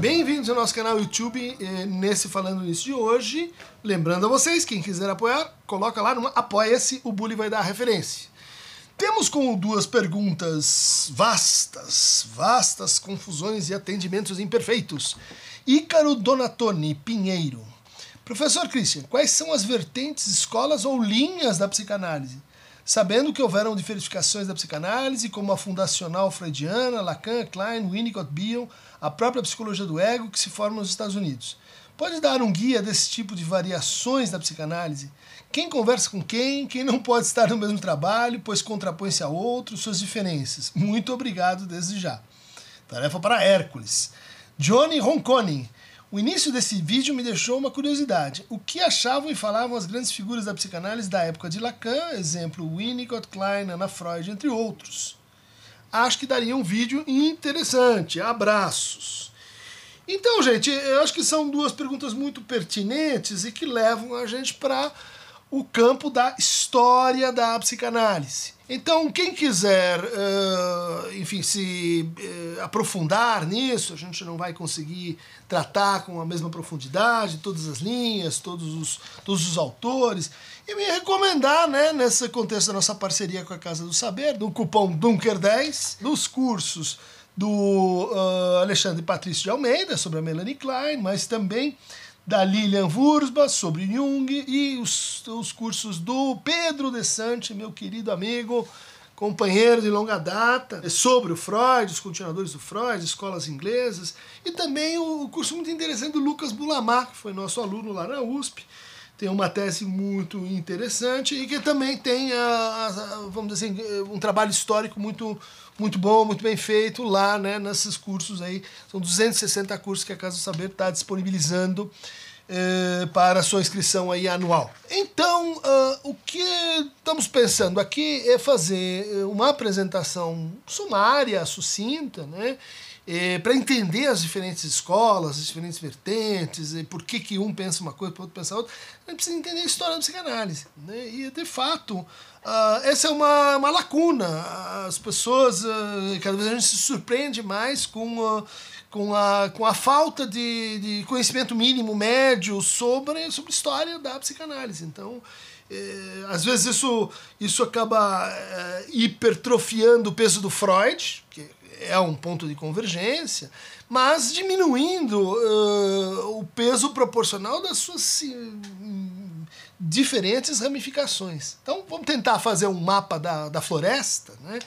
Bem-vindos ao nosso canal YouTube, eh, nesse Falando Nisso de hoje. Lembrando a vocês, quem quiser apoiar, coloca lá no Apoia-se, o Bully vai dar a referência. Temos como duas perguntas vastas, vastas confusões e atendimentos imperfeitos. Ícaro Donatoni Pinheiro. Professor Christian, quais são as vertentes, escolas ou linhas da psicanálise? Sabendo que houveram diversificações da psicanálise, como a fundacional freudiana, Lacan, Klein, Winnicott, Bion, a própria psicologia do ego que se forma nos Estados Unidos. Pode dar um guia desse tipo de variações da psicanálise? Quem conversa com quem, quem não pode estar no mesmo trabalho, pois contrapõe-se a outro, suas diferenças. Muito obrigado desde já. Tarefa para Hércules. Johnny Ronconi. O início desse vídeo me deixou uma curiosidade. O que achavam e falavam as grandes figuras da psicanálise da época de Lacan, exemplo Winnicott, Klein, Anna Freud, entre outros? Acho que daria um vídeo interessante. Abraços. Então, gente, eu acho que são duas perguntas muito pertinentes e que levam a gente para o campo da história da psicanálise. Então, quem quiser, uh, enfim, se uh, aprofundar nisso, a gente não vai conseguir tratar com a mesma profundidade todas as linhas, todos os, todos os autores. E me recomendar, né, nesse contexto da nossa parceria com a Casa do Saber, do cupom Dunker10, dos cursos do uh, Alexandre Patrício de Almeida sobre a Melanie Klein, mas também da Lilian Wurzba sobre Jung e os, os cursos do Pedro De Sante, meu querido amigo, companheiro de longa data, sobre o Freud, os continuadores do Freud, escolas inglesas, e também o, o curso muito interessante do Lucas Bulamar, que foi nosso aluno lá na USP, tem uma tese muito interessante e que também tem, a, a, vamos dizer assim, um trabalho histórico muito, muito bom, muito bem feito lá, né, nesses cursos aí. São 260 cursos que a Casa do Saber está disponibilizando eh, para a sua inscrição aí anual. Então, uh, o que estamos pensando aqui é fazer eh, uma apresentação sumária, sucinta, né? É, para entender as diferentes escolas, as diferentes vertentes, e por que, que um pensa uma coisa, o outro pensa outra, a gente precisa entender a história da psicanálise. Né? E, de fato, uh, essa é uma, uma lacuna. As pessoas, uh, cada vez a gente se surpreende mais com, uh, com, a, com a falta de, de conhecimento mínimo, médio, sobre, sobre história da psicanálise. Então, é, às vezes isso, isso acaba é, hipertrofiando o peso do Freud, que é um ponto de convergência, mas diminuindo uh, o peso proporcional das suas diferentes ramificações. Então vamos tentar fazer um mapa da, da floresta, né?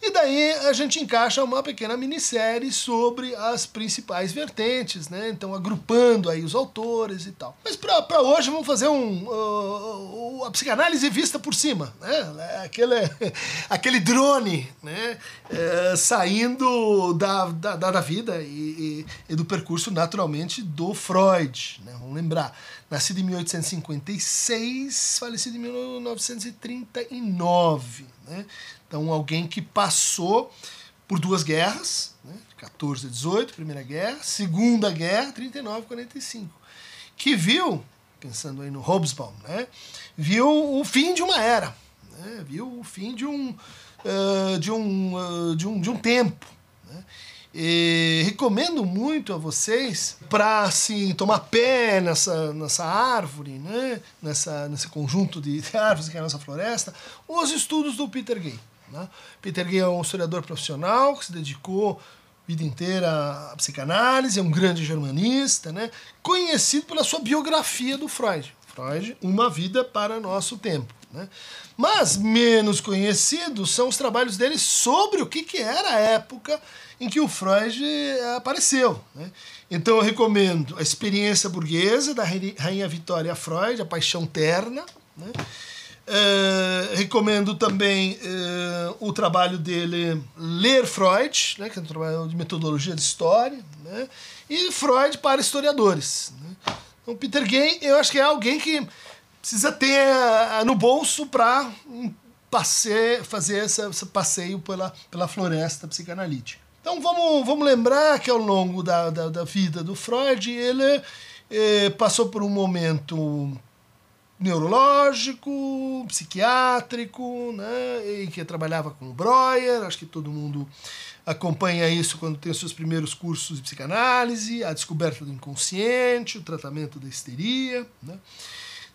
E daí a gente encaixa uma pequena minissérie sobre as principais vertentes, né? Então agrupando aí os autores e tal. Mas para hoje vamos fazer um uh, a psicanálise vista por cima, né? Aquele, aquele drone, né? É, saindo da, da, da vida e, e, e, do percurso naturalmente do Freud, né? Vamos lembrar, nascido em 1856, falecido em 1939, né? Então, alguém que passou por duas guerras, né, 14 a 18, Primeira Guerra, Segunda Guerra, 39 a 45, que viu, pensando aí no Hobsbawm, né, viu o fim de uma era, né, viu o fim de um, uh, de, um, uh, de, um, de um tempo. Né, e recomendo muito a vocês para assim, tomar pé nessa, nessa árvore, né? nessa, nesse conjunto de árvores que é a nossa floresta, os estudos do Peter Gay. Né? Peter Gay é um historiador profissional que se dedicou vida inteira à psicanálise, é um grande germanista, né? conhecido pela sua biografia do Freud. Freud, Uma Vida para Nosso Tempo. Né? Mas menos conhecidos são os trabalhos dele sobre o que, que era a época em que o Freud apareceu. Né? Então eu recomendo A Experiência Burguesa, da Rainha Vitória Freud, A Paixão Terna. Né? Uh, recomendo também uh, o trabalho dele Ler Freud, né, que é um trabalho de metodologia de história, né, e Freud para historiadores. Né. Então, Peter Gay, eu acho que é alguém que precisa ter no bolso para um fazer essa, esse passeio pela, pela floresta psicanalítica. Então vamos, vamos lembrar que ao longo da, da, da vida do Freud, ele passou por um momento neurológico, psiquiátrico, né, em que trabalhava com Breuer, acho que todo mundo acompanha isso quando tem os seus primeiros cursos de psicanálise, a descoberta do inconsciente, o tratamento da histeria. Né.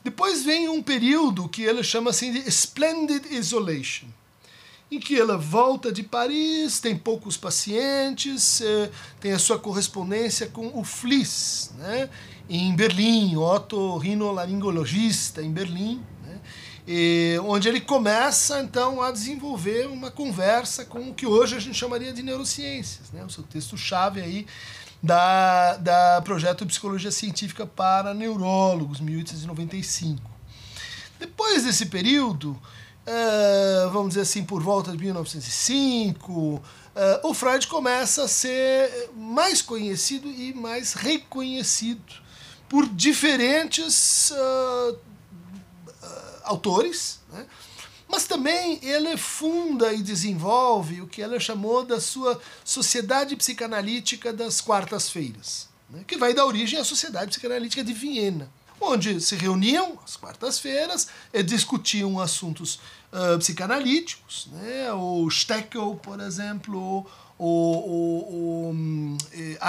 Depois vem um período que ele chama assim de Splendid Isolation, em que ela volta de Paris, tem poucos pacientes, eh, tem a sua correspondência com o Fliss, né? em Berlim, otorrinolaringologista em Berlim, né? e, onde ele começa então a desenvolver uma conversa com o que hoje a gente chamaria de neurociências, né? o seu texto-chave aí da, da projeto Psicologia Científica para Neurólogos, 1895. Depois desse período, uh, vamos dizer assim, por volta de 1905, uh, eh, o Freud começa a ser mais conhecido e mais reconhecido por diferentes uh, autores, né? mas também ele funda e desenvolve o que ela chamou da sua Sociedade Psicanalítica das Quartas-Feiras, né? que vai dar origem à Sociedade Psicanalítica de Viena onde se reuniam às quartas-feiras e discutiam assuntos uh, psicanalíticos. Né? O Steckel, por exemplo, o, o, o um,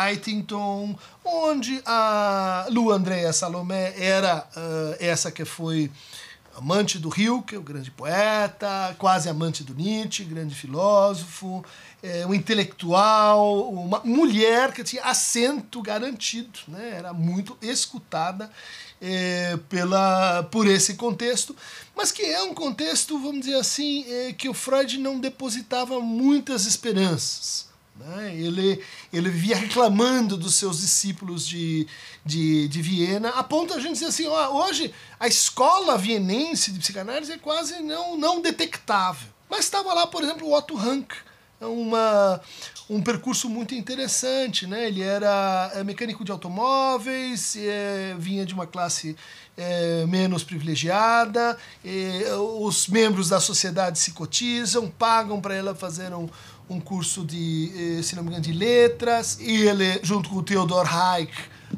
Eitington, onde a Lu Andrea Salomé era uh, essa que foi amante do Rilke, o grande poeta, quase amante do Nietzsche, grande filósofo, é, um intelectual, uma mulher que tinha assento garantido, né? era muito escutada é, pela, por esse contexto, mas que é um contexto, vamos dizer assim, é, que o Freud não depositava muitas esperanças. Né? Ele, ele vivia reclamando dos seus discípulos de, de, de Viena, a ponto de a gente dizer assim: ó, hoje a escola vienense de psicanálise é quase não, não detectável. Mas estava lá, por exemplo, o Otto Rank, uma, um percurso muito interessante. Né? Ele era é, mecânico de automóveis, é, vinha de uma classe é, menos privilegiada, os membros da sociedade se cotizam, pagam para ela fazer um, um curso de, se não me engano, de letras, e ele, junto com o Theodor Hayek,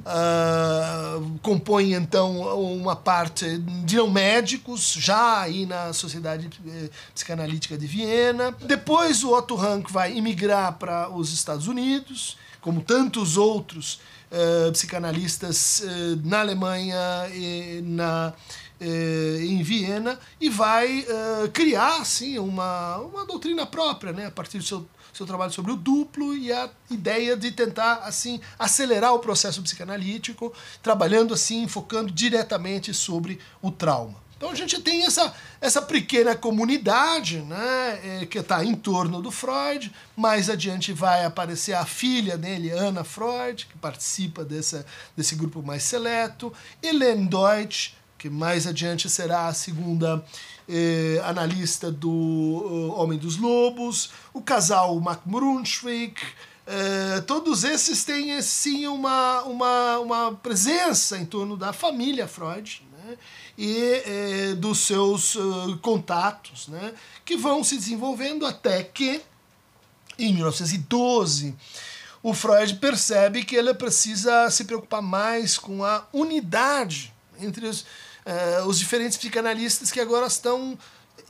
uh, compõe então uma parte de não médicos, já aí na Sociedade eh, Psicanalítica de Viena. Depois o Otto Rank vai imigrar para os Estados Unidos, como tantos outros uh, psicanalistas uh, na Alemanha e na em Viena e vai criar assim, uma, uma doutrina própria, né, a partir do seu, seu trabalho sobre o duplo e a ideia de tentar assim acelerar o processo psicanalítico, trabalhando assim, focando diretamente sobre o trauma. Então a gente tem essa, essa pequena comunidade né, eh, que está em torno do Freud. Mais adiante vai aparecer a filha dele, Anna Freud, que participa dessa, desse grupo mais seleto. Helene Deutsch, que mais adiante será a segunda eh, analista do uh, Homem dos Lobos, o casal Mac Brunswick, eh, todos esses têm sim uma, uma, uma presença em torno da família Freud né, e eh, dos seus uh, contatos, né, que vão se desenvolvendo até que, em 1912, o Freud percebe que ele precisa se preocupar mais com a unidade entre os, uh, os diferentes psicanalistas que agora estão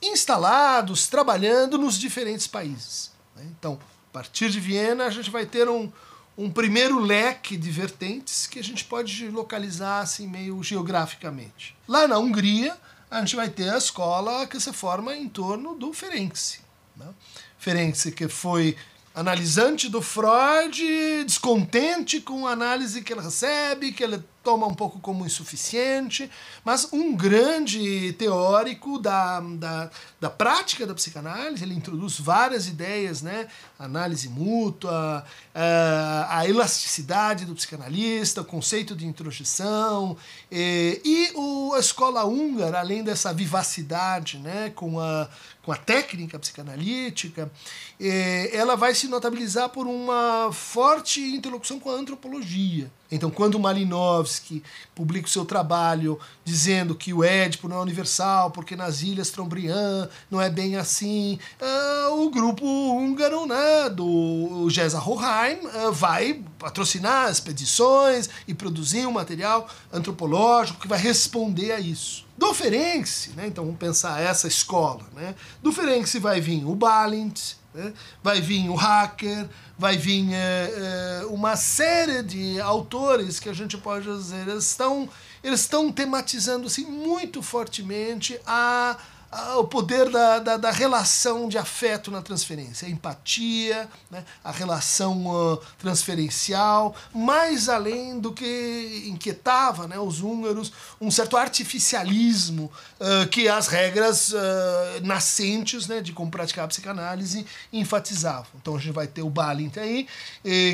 instalados, trabalhando nos diferentes países. Né? Então, a partir de Viena, a gente vai ter um, um primeiro leque de vertentes que a gente pode localizar assim meio geograficamente. Lá na Hungria, a gente vai ter a escola que se forma em torno do Ferenczi. Né? Que foi analisante do Freud, descontente com a análise que ele recebe, que ele toma um pouco como insuficiente, mas um grande teórico da, da, da prática da psicanálise, ele introduz várias ideias, né? Análise mútua, eh, a elasticidade do psicanalista, o conceito de introjeção, e, e o, a escola húngara, além dessa vivacidade né? com, a, com a técnica psicanalítica, eh, ela vai se notabilizar por uma forte interlocução com a antropologia. Então, quando Malinowski publica o seu trabalho dizendo que o Édipo não é universal, porque nas ilhas Trombriand não é bem assim, uh, o grupo húngaro né, do Gesa Hoheim uh, vai patrocinar expedições e produzir um material antropológico que vai responder a isso. Do Ferenczi, né, então vamos pensar essa escola, né, do Ferenczi vai vir o Balint, né, vai vir o Hacker, vai vir é, é, uma série de autores que a gente pode dizer, eles estão, eles estão tematizando assim, muito fortemente a o poder da, da, da, relação de afeto na transferência, a empatia, né, a relação uh, transferencial, mais além do que inquietava né, os húngaros, um certo artificialismo uh, que as regras uh, nascentes né, de como praticar a psicanálise enfatizavam. Então a gente vai ter o Balint aí,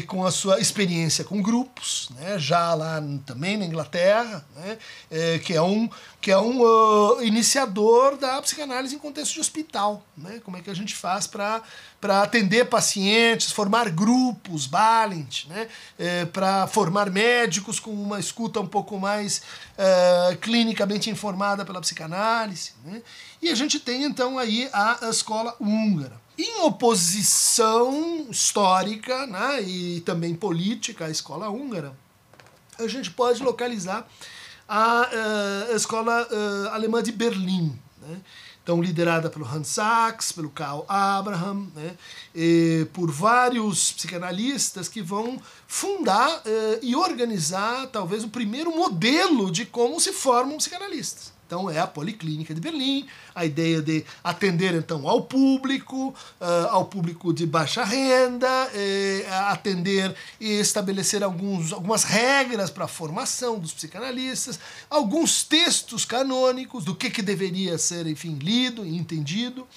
com a sua experiência com grupos, né, já lá também na Inglaterra, né, eh, que é um, que é um iniciador da psicanálise em contexto de hospital. Né? Como é que a gente faz para atender pacientes, formar grupos, Balint, né? É, para formar médicos com uma escuta um pouco mais é, clinicamente informada pela psicanálise. Né? E a gente tem então aí a, a escola húngara. Em oposição histórica né, e também política à escola húngara, a gente pode localizar a, uh, a escola uh, alemã de Berlim. Né? Então, liderada pelo Hans Sachs, pelo Karl Abraham, né? Por vários psicanalistas que vão fundar uh, e organizar talvez o primeiro modelo de como se formam psicanalistas. Então é a Policlínica de Berlim, a ideia de atender então ao público, uh, ao público de baixa renda, eh, atender e estabelecer alguns, algumas regras para a formação dos psicanalistas, alguns textos canônicos do que, que deveria ser, enfim, lido e entendido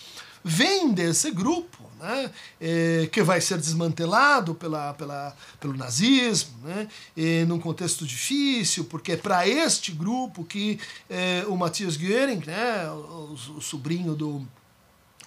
vem desse grupo, né, é, que vai ser desmantelado pela, pela, pelo nazismo, né, e num contexto difícil, porque é para este grupo que é, o Matthias Göring, né, o, o sobrinho do,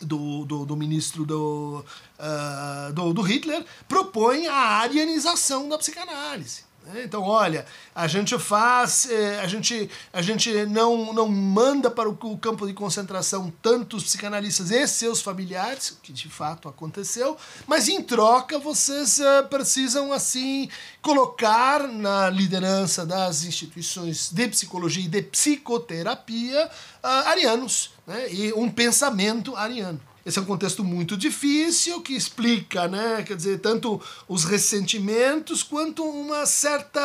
do, do, do, ministro do, uh, do, do Hitler, propõe a arianização da psicanálise. Né? Então, olha, a gente faz, eh, a gente, a gente não, não manda para o campo de concentração tantos psicanalistas e seus familiares, que de fato aconteceu, mas em troca vocês eh, precisam, assim, colocar na liderança das instituições de psicologia e de psicoterapia uh, arianos, né? e um pensamento ariano. Esse é um contexto muito difícil que explica, né, quer dizer, tanto os ressentimentos quanto uma certa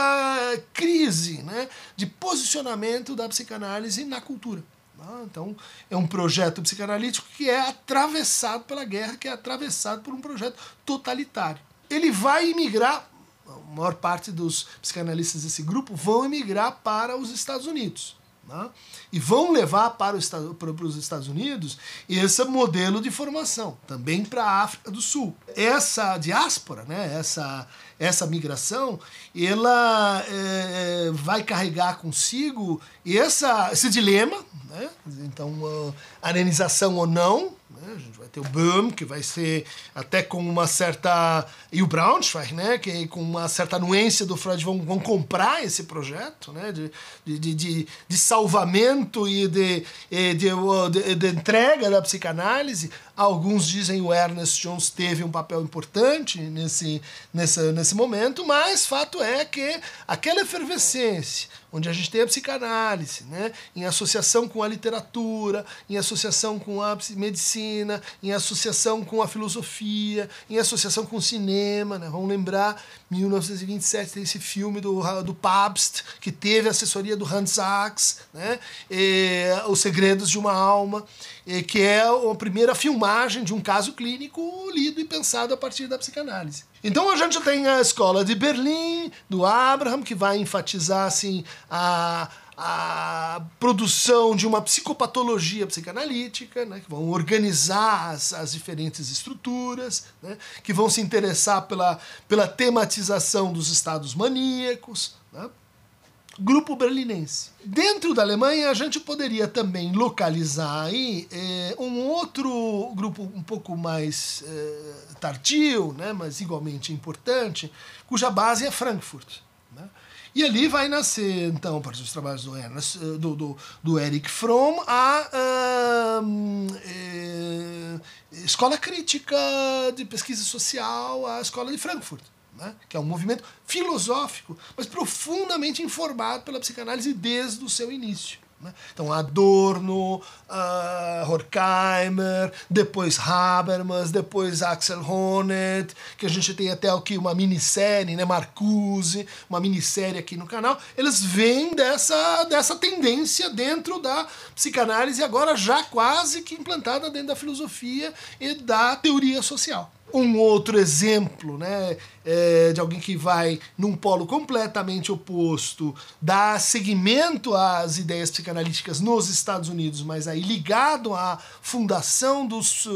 crise, né, de posicionamento da psicanálise na cultura. Tá? Então, é um projeto psicanalítico que é atravessado pela guerra, que é atravessado por um projeto totalitário. Ele vai imigrar, a maior parte dos psicanalistas desse grupo vão emigrar para os Estados Unidos. Né? E vão levar para, o, para, os Estados Unidos esse modelo de formação, também para a África do Sul. Essa diáspora, né, essa, essa migração, ela é, vai carregar consigo essa, esse dilema, né? então, uh, arenização ou não, né? A gente vai ter o Böhm, que vai ser até com uma certa. E o Braunschweig, né? Que com uma certa anuência do Freud vão, vão comprar esse projeto né? de, de, de, de salvamento e de, de, de, de entrega da psicanálise. Alguns dizem o Ernest Jones teve um papel importante nesse, nesse, nesse momento, mas fato é que aquela efervescência, onde a gente tem a psicanálise, né, em associação com a literatura, em associação com a medicina, em associação com a filosofia, em associação com o cinema. Né, vamos lembrar, 1927 tem esse filme do, do Pabst, que teve a assessoria do Hans Sachs, né, e, Os Segredos de uma Alma, e, que é a primeira filmagem de um caso clínico lido e pensado a partir da psicanálise. Então a gente tem a escola de Berlim, do Abraham, que vai enfatizar assim, a, a produção de uma psicopatologia psicanalítica, né, que vão organizar as, as diferentes estruturas, né, que vão se interessar pela, pela tematização dos estados maníacos. Né, grupo berlinense. Dentro da Alemanha, a gente poderia também localizar aí é, um outro grupo um pouco mais é, tardio, né, mas igualmente importante, cuja base é Frankfurt. E ali vai nascer, então, a partir dos trabalhos do, Ernest, eh, do, do, do Eric Fromm, a é, Escola Crítica de Pesquisa Social, a Escola de Frankfurt. né? que é um movimento filosófico, mas profundamente informado pela psicanálise desde o seu início. Né? Então, Adorno, uh, Horkheimer, depois Habermas, depois Axel Honneth, que a gente tem até aqui uma minissérie, né? Marcuse, uma minissérie aqui no canal. Eles vêm dessa, dessa tendência dentro da psicanálise, agora já quase que implantada dentro da filosofia e da teoria social um outro exemplo né, é, de alguém que vai num polo completamente oposto, dar seguimento às ideias psicanalíticas nos Estados Unidos, mas aí ligado à fundação dos,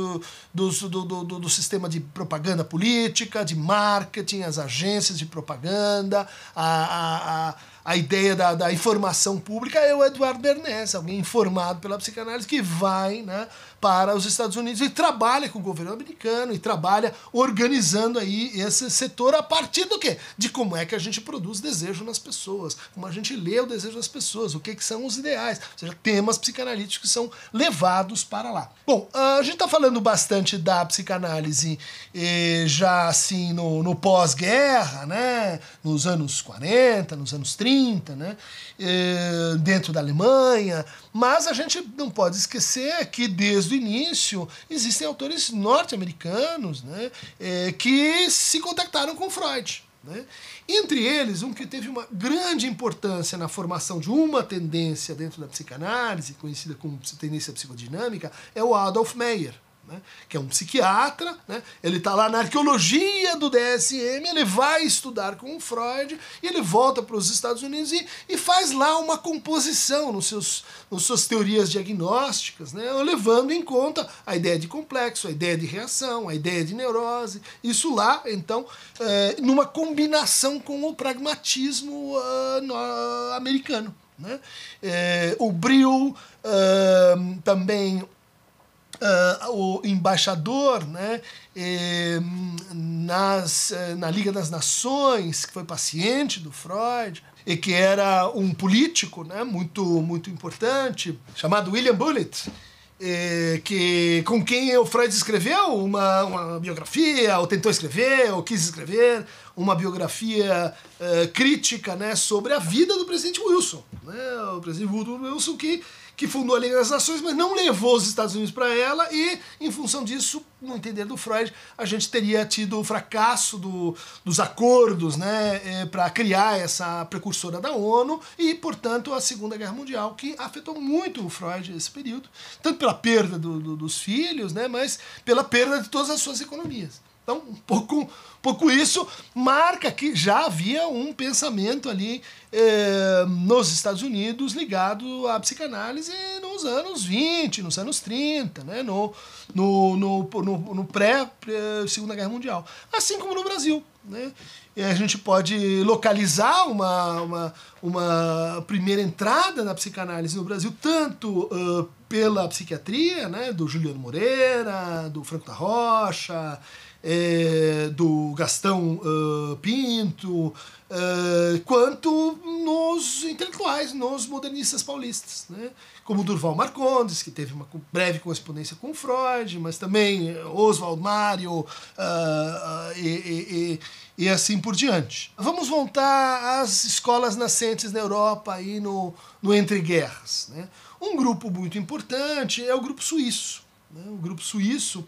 dos, do, do, do, do sistema de propaganda política, de marketing, as agências de propaganda, a, a, a a ideia da, da, informação pública é o Eduardo Bernays, alguém informado pela psicanálise que vai né, para os Estados Unidos e trabalha com o governo americano e trabalha organizando aí esse setor a partir do quê? De como é que a gente produz desejo nas pessoas, como a gente lê o desejo das pessoas, o que, que são os ideais, ou seja, temas psicanalíticos que são levados para lá. Bom, a gente está falando bastante da psicanálise eh, já assim no, no pós-guerra, né, nos anos 40, nos anos 30, 30, né? É, dentro da Alemanha, mas a gente não pode esquecer que desde o início existem autores norte-americanos né? É, que se contactaram com Freud. Né? Entre eles, um que teve uma grande importância na formação de uma tendência dentro da psicanálise, conhecida como tendência psicodinâmica, é o Adolf Meyer né, que é um psiquiatra, né, ele está lá na arqueologia do DSM, ele vai estudar com o Freud e ele volta para os Estados Unidos e, e faz lá uma composição nos seus, nos suas teorias diagnósticas, né, levando em conta a ideia de complexo, a ideia de reação, a ideia de neurose, isso lá, então, é, numa combinação com o pragmatismo uh, americano. Né? É, o Brill uh, também Uh, o embaixador né, eh, nas, eh, na Liga das Nações, que foi paciente do Freud, e que era um político né, muito, muito importante, chamado William Bullitt, eh, que, com quem o Freud escreveu uma, uma biografia, ou tentou escrever, ou quis escrever, uma biografia uh, crítica né, sobre a vida do presidente Wilson. Né, o presidente Woodrow Wilson que que fundou a Liga das Nações, mas não levou os Estados Unidos para ela, e, em função disso, no entender do Freud, a gente teria tido o fracasso do, dos acordos né, é, para criar essa precursora da ONU, e, portanto, a Segunda Guerra Mundial, que afetou muito o Freud nesse período, tanto pela perda do, do, dos filhos, né, mas pela perda de todas as suas economias. Então, um pouco, pouco isso marca que já havia um pensamento ali eh, nos Estados Unidos ligado à psicanálise nos anos 20, nos anos 30, né? no, no, no, no, no pré-Segunda Guerra Mundial. Assim como no Brasil. Né? E a gente pode localizar uma, uma, uma primeira entrada na psicanálise no Brasil, tanto uh, pela psiquiatria, né, do Juliano Moreira, do Franco da Rocha, é, do Gastão uh, Pinto, uh, quanto nos intelectuais, nos modernistas paulistas, né? como Durval Marcondes, que teve uma breve correspondência com Freud, mas também Oswald Mário uh, e, e, e, assim por diante. Vamos voltar às escolas nascentes na Europa e no, no Entre Guerras. Né? Um grupo muito importante é o grupo suíço. Né? O grupo suíço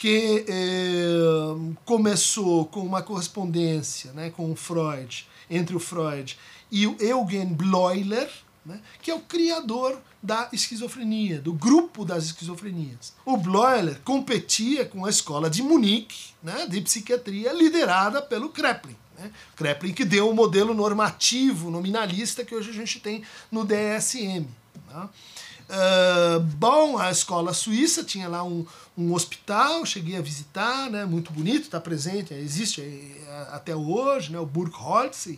que eh, começou com uma correspondência né, com Freud, entre o Freud e o Eugen Bleuler, né, que é o criador da esquizofrenia, do grupo das esquizofrenias. O Bleuler competia com a escola de Munique, né, de psiquiatria, liderada pelo Kreplin. Né? Kreplin que deu o modelo normativo, nominalista que hoje a gente tem no DSM. Né? Uh, bom, a escola suíça tinha lá um, um hospital, cheguei a visitar, né, muito bonito, está presente, existe eh, até hoje, né, o Burgholz,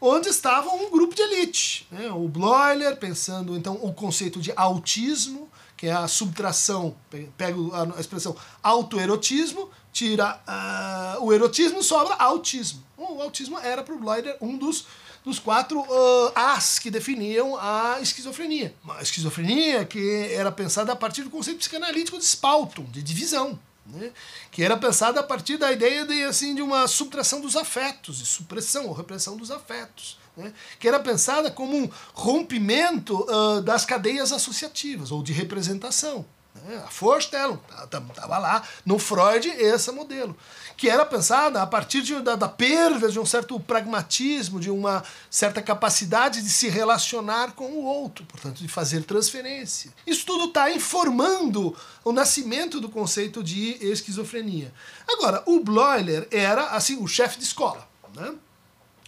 onde estava um grupo de elite. Né, o Bloiler, pensando então o conceito de autismo, que é a subtração, pega a expressão autoerotismo, tira uh, o erotismo, sobra autismo. O autismo era para o Bloiler um dos dos quatro uh, As que definiam a esquizofrenia. Uma esquizofrenia que era pensada a partir do conceito psicanalítico de Spalton, de divisão. né? que era pensada a partir da ideia de, assim, de uma subtração dos afetos, de supressão ou repressão dos afetos, né? que era pensada como um rompimento uh, das cadeias associativas ou de representação. Né? A Vorstellung estava lá no Freud esse modelo, que era pensada a partir de, da, da, perda de um certo pragmatismo, de uma certa capacidade de se relacionar com o outro, portanto, de fazer transferência. Isso tudo está informando o nascimento do conceito de esquizofrenia. Agora, o Bloiler era assim o chefe de escola. Né?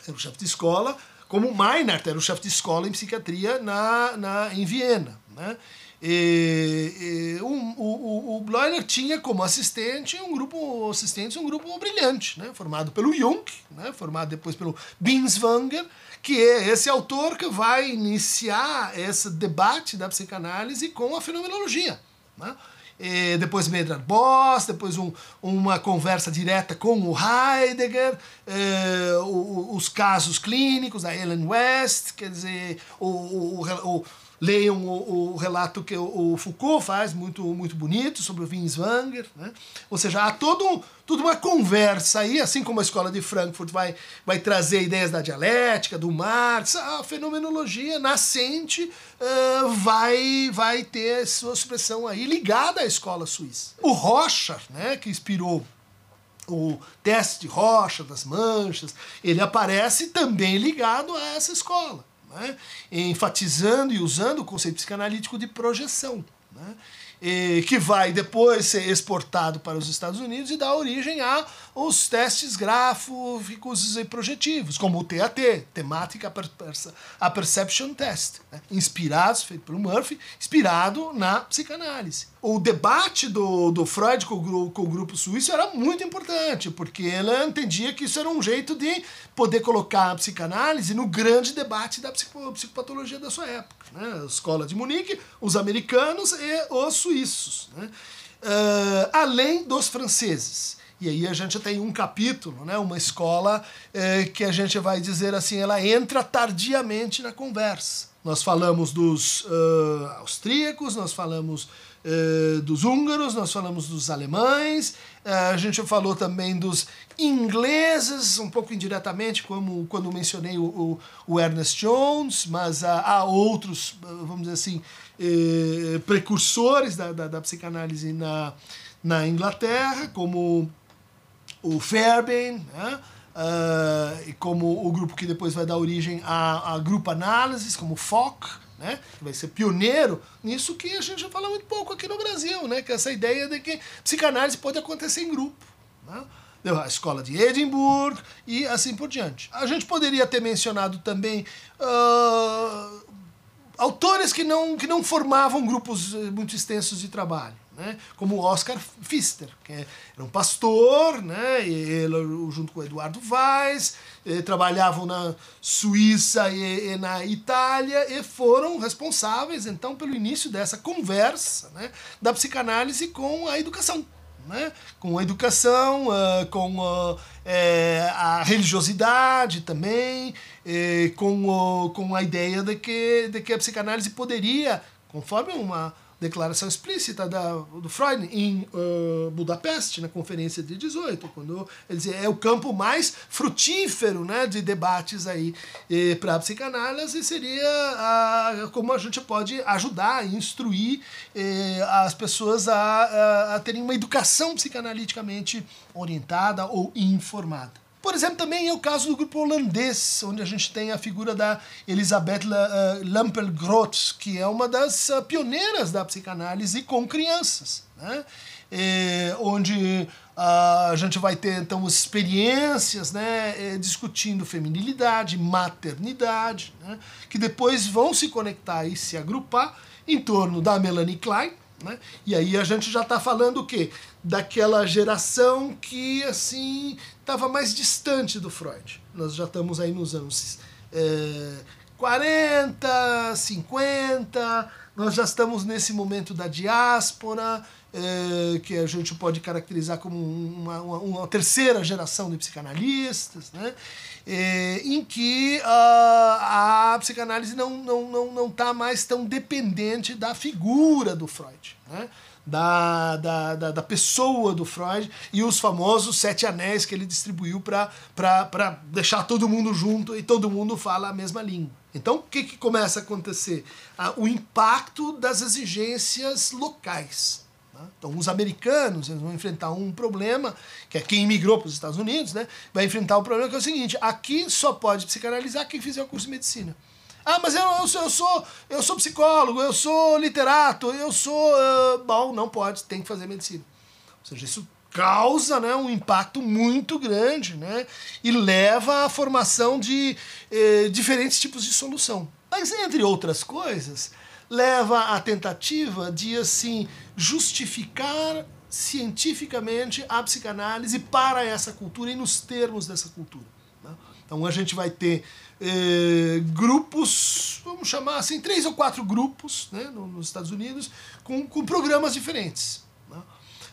Era o chefe de escola, como Meinert era o chefe de escola em psiquiatria na, na, em Viena. Né? E, e, o, o, tinha como assistente um grupo assistentes um grupo brilhante, né? formado pelo Jung, né? formado depois pelo Binswanger, que é esse autor que vai iniciar esse debate da psicanálise com a fenomenologia. Né? E depois Medard Boss, depois um, uma conversa direta com o Heidegger, eh, os casos clínicos da Ellen West, quer dizer, o, o, o Leiam o, o relato que o, Foucault faz, muito, muito bonito, sobre o Winswanger. Né? Ou seja, há todo, toda uma conversa aí, assim como a escola de Frankfurt vai, vai trazer ideias da dialética, do Marx, a fenomenologia nascente uh, vai, vai ter sua expressão aí ligada à escola suíça. O Rocha, né, que inspirou o teste de Rocha das manchas, ele aparece também ligado a essa escola né? enfatizando e usando o conceito psicanalítico de projeção. Né? Que vai depois ser exportado para os Estados Unidos e dar origem a os testes gráficos e projetivos, como o TAT, Temática a Perception Test, né? inspirados, feito pelo Murphy, inspirado na psicanálise. O debate do, do Freud com o, com o grupo suíço era muito importante, porque ele entendia que isso era um jeito de poder colocar a psicanálise no grande debate da psicopatologia da sua época. Né? A escola de Munique, os americanos e os suíços. Né? Uh, além dos franceses. E aí a gente tem um capítulo, né, uma escola é, que a gente vai dizer assim, ela entra tardiamente na conversa. Nós falamos dos uh, austríacos, nós falamos uh, dos húngaros, nós falamos dos alemães, uh, a gente falou também dos ingleses, um pouco indiretamente, como quando mencionei o, o, o Ernest Jones, mas há outros, vamos dizer assim, precursores da, da, da psicanálise na, na Inglaterra, como o Fairbairn, né? Uh, como o grupo que depois vai dar origem a, a grupo análises, como o FOC, né? que vai ser pioneiro nisso que a gente já fala muito pouco aqui no Brasil, né? que é essa ideia de que psicanálise pode acontecer em grupo. Né? A escola de Edimburgo e assim por diante. A gente poderia ter mencionado também uh, autores que não, que não formavam grupos eh, muito extensos de trabalho né? como Oscar Pfister, que era um pastor, né? e ele, junto com Eduardo Weiss, trabalhavam na Suíça e, e, na Itália e foram responsáveis, então, pelo início dessa conversa né? da psicanálise com a educação. Né? com a educação, uh, com uh, é, a religiosidade também, eh, com, uh, com a ideia de que, de que a psicanálise poderia, conforme uma, declaração explícita da, do Freud em uh, Budapeste, na conferência de 18, quando ele dizia é o campo mais frutífero né, de debates aí para a psicanálise seria a, como a gente pode ajudar, instruir eh, as pessoas a, a, a terem uma educação psicanaliticamente orientada ou informada. Por exemplo, também é o caso do grupo holandês, onde a gente tem a figura da Elisabeth eh, Lampel-Groth, que é uma das eh, pioneiras da psicanálise com crianças, né? É, onde a gente vai ter então experiências né, discutindo feminilidade, maternidade, né, que depois vão se conectar e se agrupar em torno da Melanie Klein, né? E aí a gente já está falando o quê? Daquela geração que assim estava mais distante do Freud. Nós já estamos aí nos anos é, 40, 50, nós já estamos nesse momento da diáspora, é, que a gente pode caracterizar como uma, uma, uma terceira geração de psicanalistas, né? É, em que a, a psicanálise não está não, não, não tá mais tão dependente da figura do Freud. Né? Da, da, da, da, pessoa do Freud e os famosos sete anéis que ele distribuiu para deixar todo mundo junto e todo mundo fala a mesma língua. Então, o que, que começa a acontecer? Ah, o impacto das exigências locais. Né? Então, os americanos eles vão enfrentar um problema, que é quem imigrou para os Estados Unidos, né? vai enfrentar um problema que é o seguinte: aqui só pode psicanalizar quem fizer o curso de medicina. Ah, mas eu, eu, sou, eu, sou, eu sou psicólogo, eu sou literato, eu sou. Uh, bom, não pode, tem que fazer medicina. Ou seja, isso causa né, um impacto muito grande né, e leva à formação de eh, diferentes tipos de solução. Mas, entre outras coisas, leva à tentativa de assim justificar cientificamente a psicanálise para essa cultura e nos termos dessa cultura. Então a gente vai ter eh, grupos, vamos chamar assim, três ou quatro grupos né, nos Estados Unidos com, com programas diferentes. Né?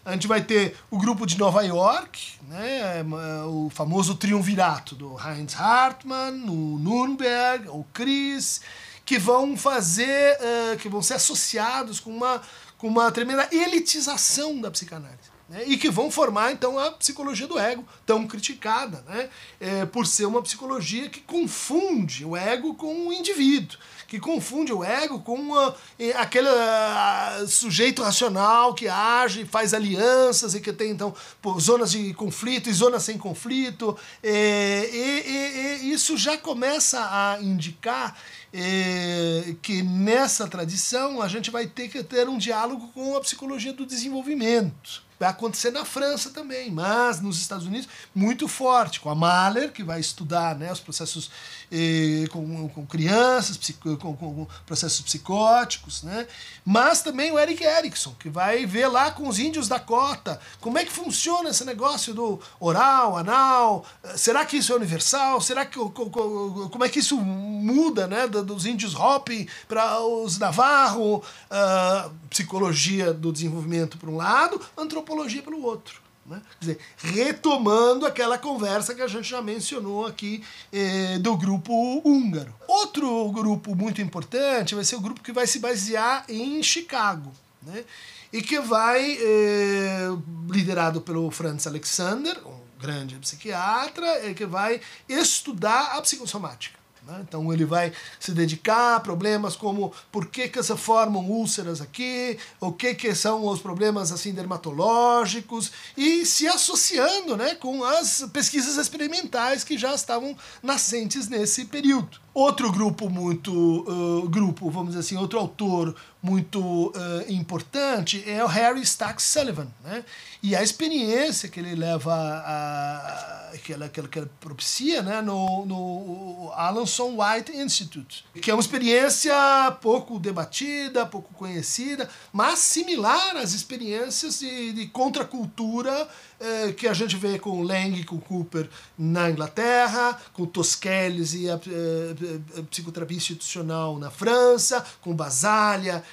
A gente vai ter o grupo de Nova York, né, o famoso triunvirato do Heinz Hartmann, o Nürnberg, o Chris, que vão fazer, uh, que vão ser associados com uma, com uma tremenda elitização da psicanálise. Né, e que vão formar então a psicologia do ego, tão criticada, né, é, por ser uma psicologia que confunde o ego com o indivíduo, que confunde o ego com uma, aquele uh, sujeito racional que age, faz alianças e que tem então zonas de conflito e zonas sem conflito, é, e, e, e isso já começa a indicar é, que nessa tradição a gente vai ter que ter um diálogo com a psicologia do desenvolvimento. Vai acontecer na França também, mas nos Estados Unidos muito forte, com a Mahler, que vai estudar né, os processos eh, com, com crianças, psico, com, com, processos psicóticos, né? mas também o Eric Erickson, que vai ver lá com os índios da cota como é que funciona esse negócio do oral, anal, será que isso é universal? Será que como é que isso muda né, dos índios Hopi para os Navarro? Uh, psicologia do desenvolvimento por um lado, antropologia antropologia pelo outro. Né? Dizer, retomando aquela conversa que a gente já mencionou aqui eh, do grupo húngaro. Outro grupo muito importante vai ser o grupo que vai se basear em Chicago. Né? E que vai, eh, liderado pelo Franz Alexander, um grande psiquiatra, e que vai estudar a psicossomática. Né? Então ele vai se dedicar a problemas como por que, que se formam úlceras aqui, o que, que são os problemas assim dermatológicos e se associando né, com as pesquisas experimentais que já estavam nascentes nesse período. Outro grupo muito uh, grupo, vamos dizer assim, outro autor muito uh, importante é o Harry Stack Sullivan, né? E a experiência que ele leva a, a que, ela, que, ela, que ela propicia, né, no, no Alanson White Institute, que é uma experiência pouco debatida, pouco conhecida, mas similar às experiências de, de contracultura eh, que a gente vê com Lang com Cooper na Inglaterra, com Tosquelles e a, a, a, a psicoterapia institucional na França, com Basaglia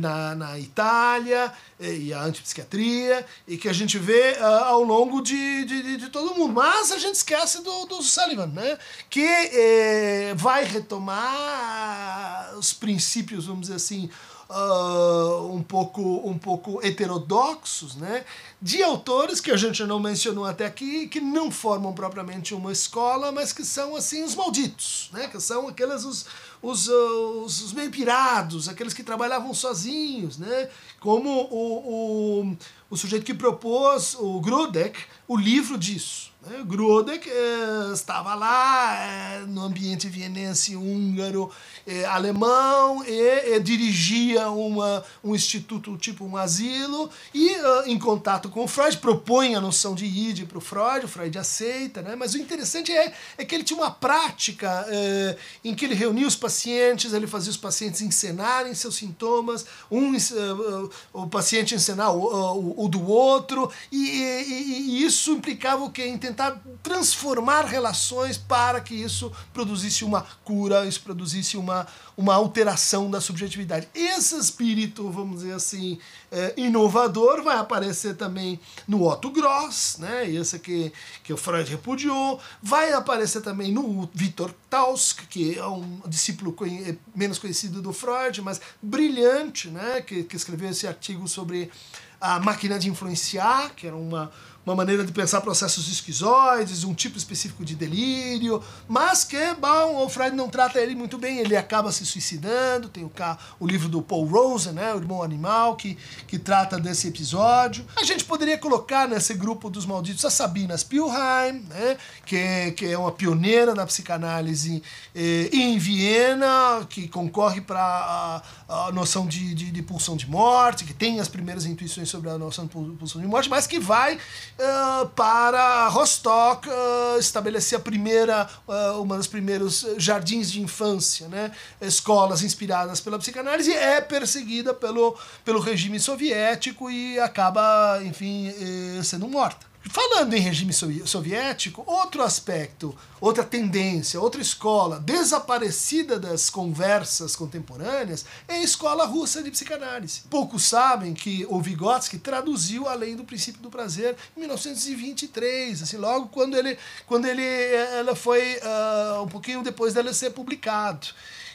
na, na Itália e a antipsiquiatria, e que a gente vê ao longo de, de, de, todo mundo. Mas a gente esquece do, do Sullivan, né? que vai retomar os princípios, vamos dizer assim, uh, um, pouco, um pouco heterodoxos, né? de autores que a gente não mencionou até aqui, que não formam propriamente uma escola, mas que são assim os malditos, né? que são aqueles os, os, os, os meio pirados, aqueles que trabalhavam sozinhos, né? como o, o, o sujeito que propôs, o Grudek, o livro disso. Né? Grudek eh, estava lá eh, no ambiente vienense húngaro, alemão, e, dirigia uma, um instituto tipo um asilo, e uh, em contato com Freud, propõe a noção de id para o Freud, o Freud aceita, né? mas o interessante é, é que ele tinha uma prática em que ele reunia os pacientes, ele fazia os pacientes encenarem seus sintomas, um, o paciente encenar o, o, o do outro, e, e, e, isso implicava o que? Tentar transformar relações para que isso produzisse uma cura, isso produzisse uma, uma alteração da subjetividade. Esse espírito, vamos dizer assim, é, inovador vai aparecer também no Otto Gross, né? Esse que, que o Freud repudiou, vai aparecer também no Viktor Tausk, que é um discípulo conhe menos conhecido do Freud, mas brilhante, né? Que, que escreveu esse artigo sobre a máquina de influenciar, que era uma uma maneira de pensar processos esquizoides, um tipo específico de delírio, mas que, bom, o Freud não trata ele muito bem, ele acaba se suicidando, tem o, o livro do Paul Rosen, né, o Irmão Animal, que, que trata desse episódio. A gente poderia colocar nesse grupo dos malditos a Sabina Spielheim, né, que, que é uma pioneira da psicanálise eh, em Viena, que concorre para a, a, noção de, de, de pulsão de morte, que tem as primeiras intuições sobre a noção de pulsão de morte, mas que vai uh, para Rostock uh, estabelecer a primeira, uh, uma dos primeiros jardins de infância, né? escolas inspiradas pela psicanálise, é perseguida pelo, pelo regime soviético e acaba, enfim, eh, sendo morta. Falando em regime soviético, outro aspecto, outra tendência, outra escola desaparecida das conversas contemporâneas é a escola russa de psicanálise. Poucos sabem que o Vygotsky traduziu Além do Princípio do Prazer em 1923, assim, logo quando ele, quando ele, ela foi uh, um pouquinho depois dela ser publicado.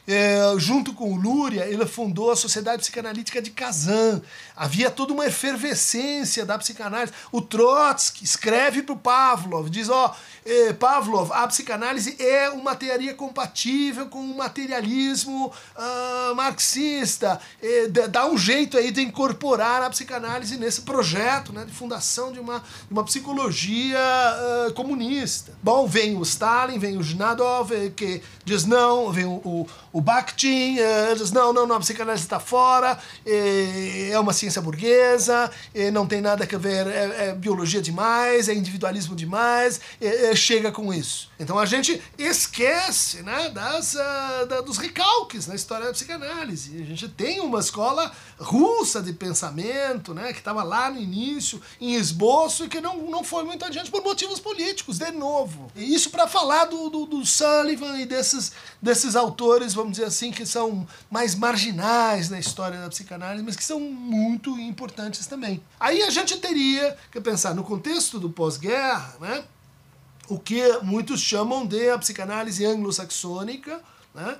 É, junto com o Lúria, ele fundou a Sociedade Psicanalítica de Kazan. Havia toda uma efervescência da psicanálise. O Trotsky escreve para o Pavlov, diz, ó, eh, Pavlov, a psicanálise é uma teoria compatível com o materialismo uh, marxista. Eh, dá um jeito aí de incorporar a psicanálise nesse projeto né, de fundação de uma, de uma psicologia uh, comunista. Bom, vem o Stalin, vem o Zinadov, que diz não, vem o, o o Bakhtin uh, diz, não, não, não, a psicanálise está fora, é, uma ciência burguesa, não tem nada a ver, é, é biologia demais, é individualismo demais, chega com isso. Então a gente esquece né, das, uh, da, dos recalques na história da psicanálise. A gente tem uma escola russa de pensamento, né, que estava lá no início, em esboço, e que não, não foi muito adiante por motivos políticos, de novo. Isso para falar do, do, do Sullivan e desses, desses autores, vamos dizer assim, que são mais marginais na história da psicanálise, mas que são muito importantes também. Aí a gente teria que pensar no contexto do pós-guerra, né? O que muitos chamam de a psicanálise anglo-saxônica, né?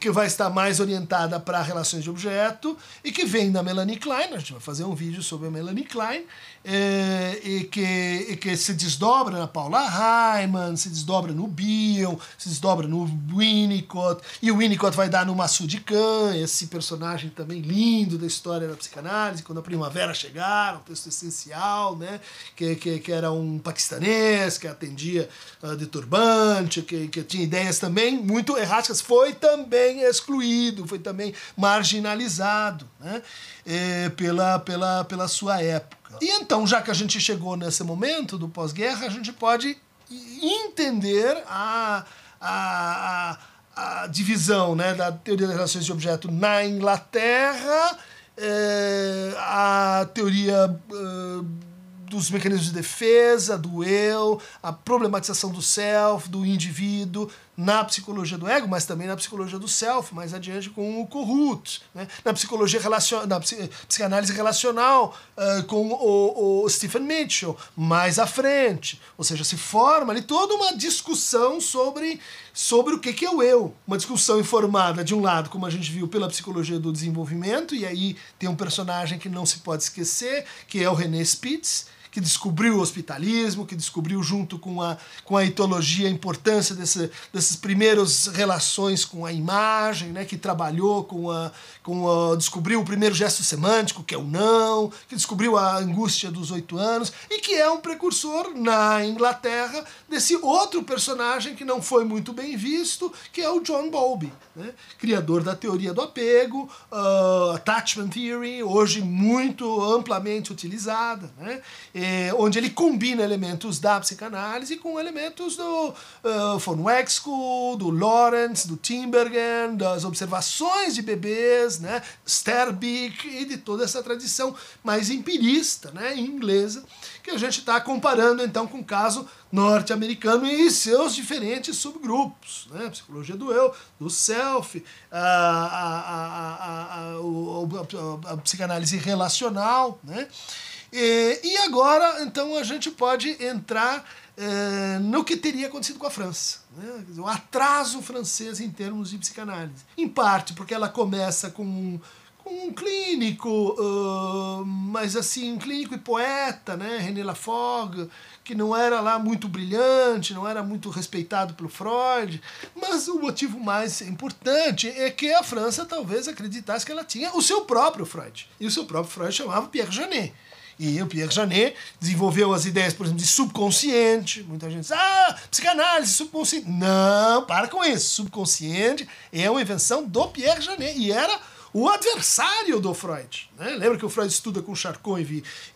Que vai estar mais orientada para relações de objeto e que vem da Melanie Klein, a gente vai fazer um vídeo sobre a Melanie Klein, e, e que, e que se desdobra na Paula Hyman, se desdobra no Bion, se desdobra no Winnicott, e o Winnicott vai dar no Massoud Khan, esse personagem também lindo da história da psicanálise, quando a primavera chegar, um texto essencial, né? que, que, que era um paquistanês que atendia uh, de turbante, que, que tinha ideias também muito erráticas foi também excluído, foi também marginalizado né, é, pela, pela, pela sua época. E então, já que a gente chegou nesse momento do pós-guerra, a gente pode entender a, a, a, a divisão né, da teoria das relações de objeto na Inglaterra, é, a teoria. Uh, dos mecanismos de defesa, do eu, a problematização do self, do indivíduo, na psicologia do ego, mas também na psicologia do self, mais adiante com o Corrut, né? na psicologia relacion... na psicanálise relacional uh, com o, o, Stephen Mitchell, mais à frente. Ou seja, se forma ali toda uma discussão sobre, sobre o que, que é o eu. Uma discussão informada, de um lado, como a gente viu, pela psicologia do desenvolvimento, e aí tem um personagem que não se pode esquecer, que é o René Spitz, que descobriu o hospitalismo, que descobriu junto com a, com a etologia a importância desse, desses primeiros relações com a imagem, né, que trabalhou com a, com a, descobriu o primeiro gesto semântico, que é o não, que descobriu a angústia dos oito anos, e que é um precursor na Inglaterra desse outro personagem que não foi muito bem visto, que é o John Bowlby, né, criador da teoria do apego, uh, attachment theory, hoje muito amplamente utilizada, né, eh, onde ele combina elementos da psicanálise com elementos do uh, von Wexkull, do Lawrence, do Timbergen, das observações de bebês, né, Sterbeek e de toda essa tradição mais empirista, né, inglesa, que a gente está comparando então com o caso norte-americano e seus diferentes subgrupos, né? psicologia do eu, do self, a, a, a, a, psicanálise relacional, né? E, e, agora, então, a gente pode entrar é, no que teria acontecido com a França. Né? O atraso francês em termos de psicanálise. Em parte porque ela começa com um clínico, uh, mas assim, um clínico e poeta, né, René Lafogue, que não era lá muito brilhante, não era muito respeitado pelo Freud, mas o motivo mais importante é que a França talvez acreditasse que ela tinha o seu próprio Freud. E o seu próprio Freud chamava Pierre Janet. E o Pierre Janet desenvolveu as ideias, por exemplo, de subconsciente. Muita gente diz, ah, psicanálise, subconsciente. Não, para com isso. Subconsciente é uma invenção do Pierre Janet. E era o adversário do Freud. Né? Lembra que o Freud estuda com Charcot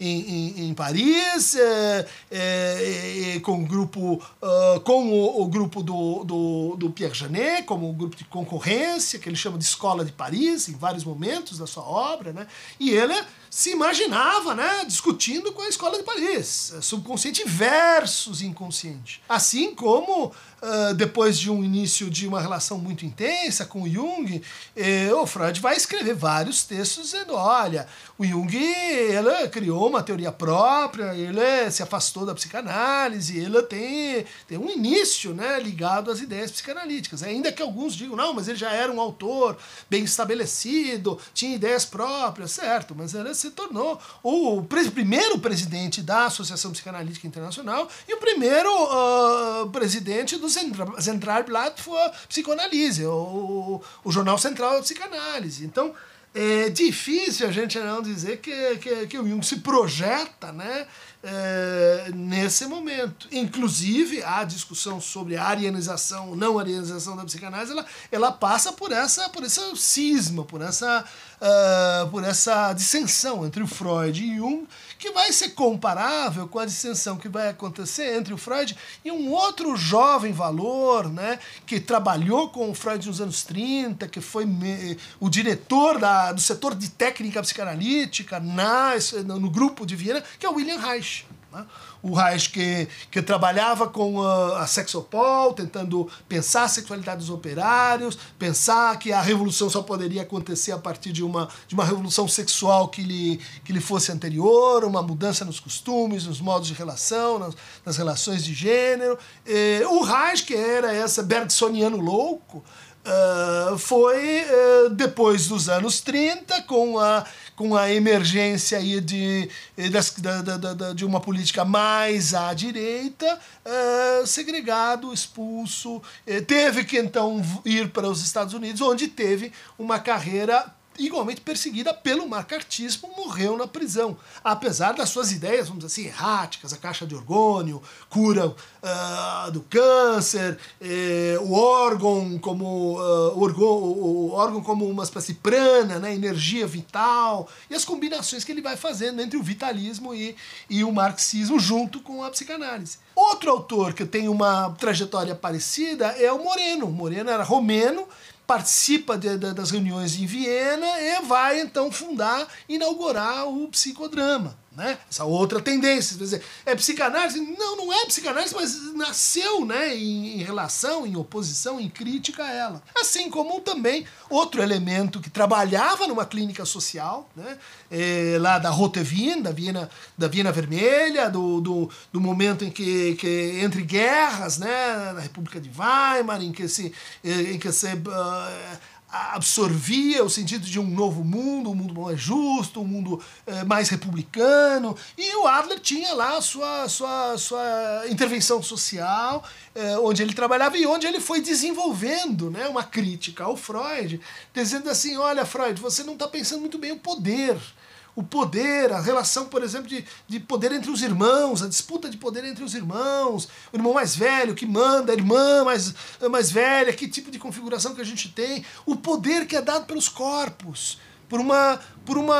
em, em, em Paris, é, é, é, com o grupo, uh, com o, o, grupo do, do, do, Pierre Janet, como o grupo de concorrência, que ele chama de Escola de Paris, em vários momentos da sua obra. Né? E ele se imaginava né, discutindo com a Escola de Paris, subconsciente versus inconsciente. Assim como Uh, depois de um início de uma relação muito intensa com Jung, eh, o Freud vai escrever vários textos dizendo: olha, o Jung ele criou uma teoria própria, ele se afastou da psicanálise, ele tem, tem um início né, ligado às ideias psicanalíticas. Ainda que alguns digam: não, mas ele já era um autor bem estabelecido, tinha ideias próprias, certo, mas ele se tornou o pre primeiro presidente da Associação Psicanalítica Internacional e o primeiro uh, presidente dos Zentralblatt für Psicoanálise, o, o jornal central da psicanálise. Então, é difícil a gente não dizer que, que, que o Jung se projeta né, é, nesse momento. Inclusive, a discussão sobre a arianização ou não arianização da psicanálise, ela, ela passa por essa, por essa cisma, por essa, uh, por essa dissensão entre o Freud e Jung, que vai ser comparável com a dissensão que vai acontecer entre o Freud e um outro jovem valor, né, que trabalhou com o Freud nos anos 30, que foi me, o diretor da, do setor de técnica psicanalítica na, no grupo de Viena, que é o William Reich. Né? O Reich que, que trabalhava com a, a sexopol, tentando pensar a sexualidade dos operários, pensar que a revolução só poderia acontecer a partir de uma, de uma revolução sexual que lhe, que lhe fosse anterior, uma mudança nos costumes, nos modos de relação, nas, nas relações de gênero. E, o Reich, que era esse bergsoniano louco, Uh, foi uh, depois dos anos 30, com a, com a emergência aí de, das, da, da, da, de uma política mais à direita, uh, segregado, expulso, teve que então ir para os Estados Unidos, onde teve uma carreira igualmente perseguida pelo macartismo, morreu na prisão. Apesar das suas ideias, vamos dizer assim, erráticas, a caixa de orgônio, cura uh, do câncer, eh, o órgão como uh, o, órgão como uma espécie prana, né, energia vital, e as combinações que ele vai fazendo entre o vitalismo e, e o marxismo junto com a psicanálise. Outro autor que tem uma trajetória parecida é o Moreno. O Moreno era romeno, participa de, de, das reuniões em Viena e vai então fundar, inaugurar o psicodrama né? Essa outra tendência, dizer, é psicanálise? Não, não é psicanálise, mas nasceu, né, em, em, relação, em oposição, em crítica a ela. Assim como também outro elemento que trabalhava numa clínica social, né, é, lá da Rote Wien, da Viena, da Viena Vermelha, do, do, do momento em que, que entre guerras, né, na República de Weimar, em que se, em que se uh, absorvia o sentido de um novo mundo, um mundo mais justo, um mundo eh, mais republicano. E o Adler tinha lá a sua, sua, sua intervenção social, eh, onde ele trabalhava e onde ele foi desenvolvendo né, uma crítica ao Freud, dizendo assim: olha, Freud, você não está pensando muito bem o poder o poder, a relação, por exemplo, de, de poder entre os irmãos, a disputa de poder entre os irmãos, o irmão mais velho que manda, a irmã mais, mais velha, que tipo de configuração que a gente tem, o poder que é dado pelos corpos, por uma, por uma,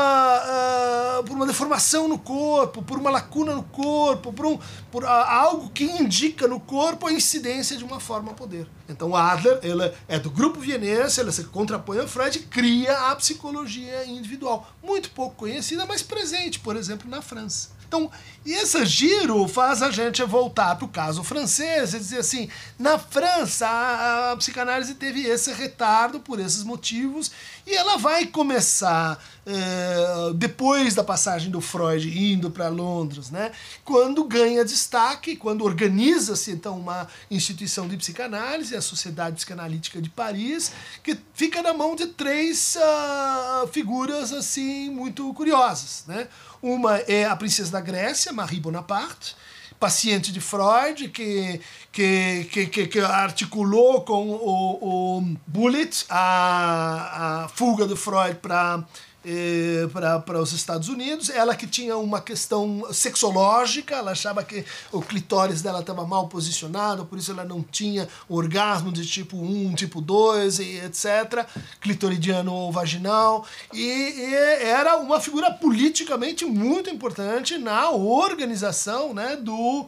uh, por uma deformação no corpo, por uma lacuna no corpo, por, um, por uh, algo que indica no corpo a incidência de uma forma a poder. Então Adler ela é do grupo vienense, ela se contrapõe a Freud e cria a psicologia individual, muito pouco conhecida, mas presente, por exemplo, na França. Então, esse giro faz a gente voltar para o caso francês e dizer assim: na França, a, a, psicanálise teve esse retardo por esses motivos e ela vai começar, é, depois da passagem do Freud indo para Londres, né, quando ganha destaque, quando organiza-se então uma instituição de psicanálise, a Sociedade Psicanalítica de Paris, que fica na mão de três uh, figuras assim muito curiosas. Né? Uma é a princesa da Grécia, Marie Bonaparte, paciente de Freud, que, que, que, que articulou com o, o Bullitt a, a fuga do Freud para eh, para os Estados Unidos. Ela que tinha uma questão sexológica, ela achava que o clitóris dela estava mal posicionado, por isso ela não tinha orgasmo de tipo 1, tipo 2 e etc. Clitoridiano ou vaginal. E, e era uma figura politicamente muito importante na organização né, do.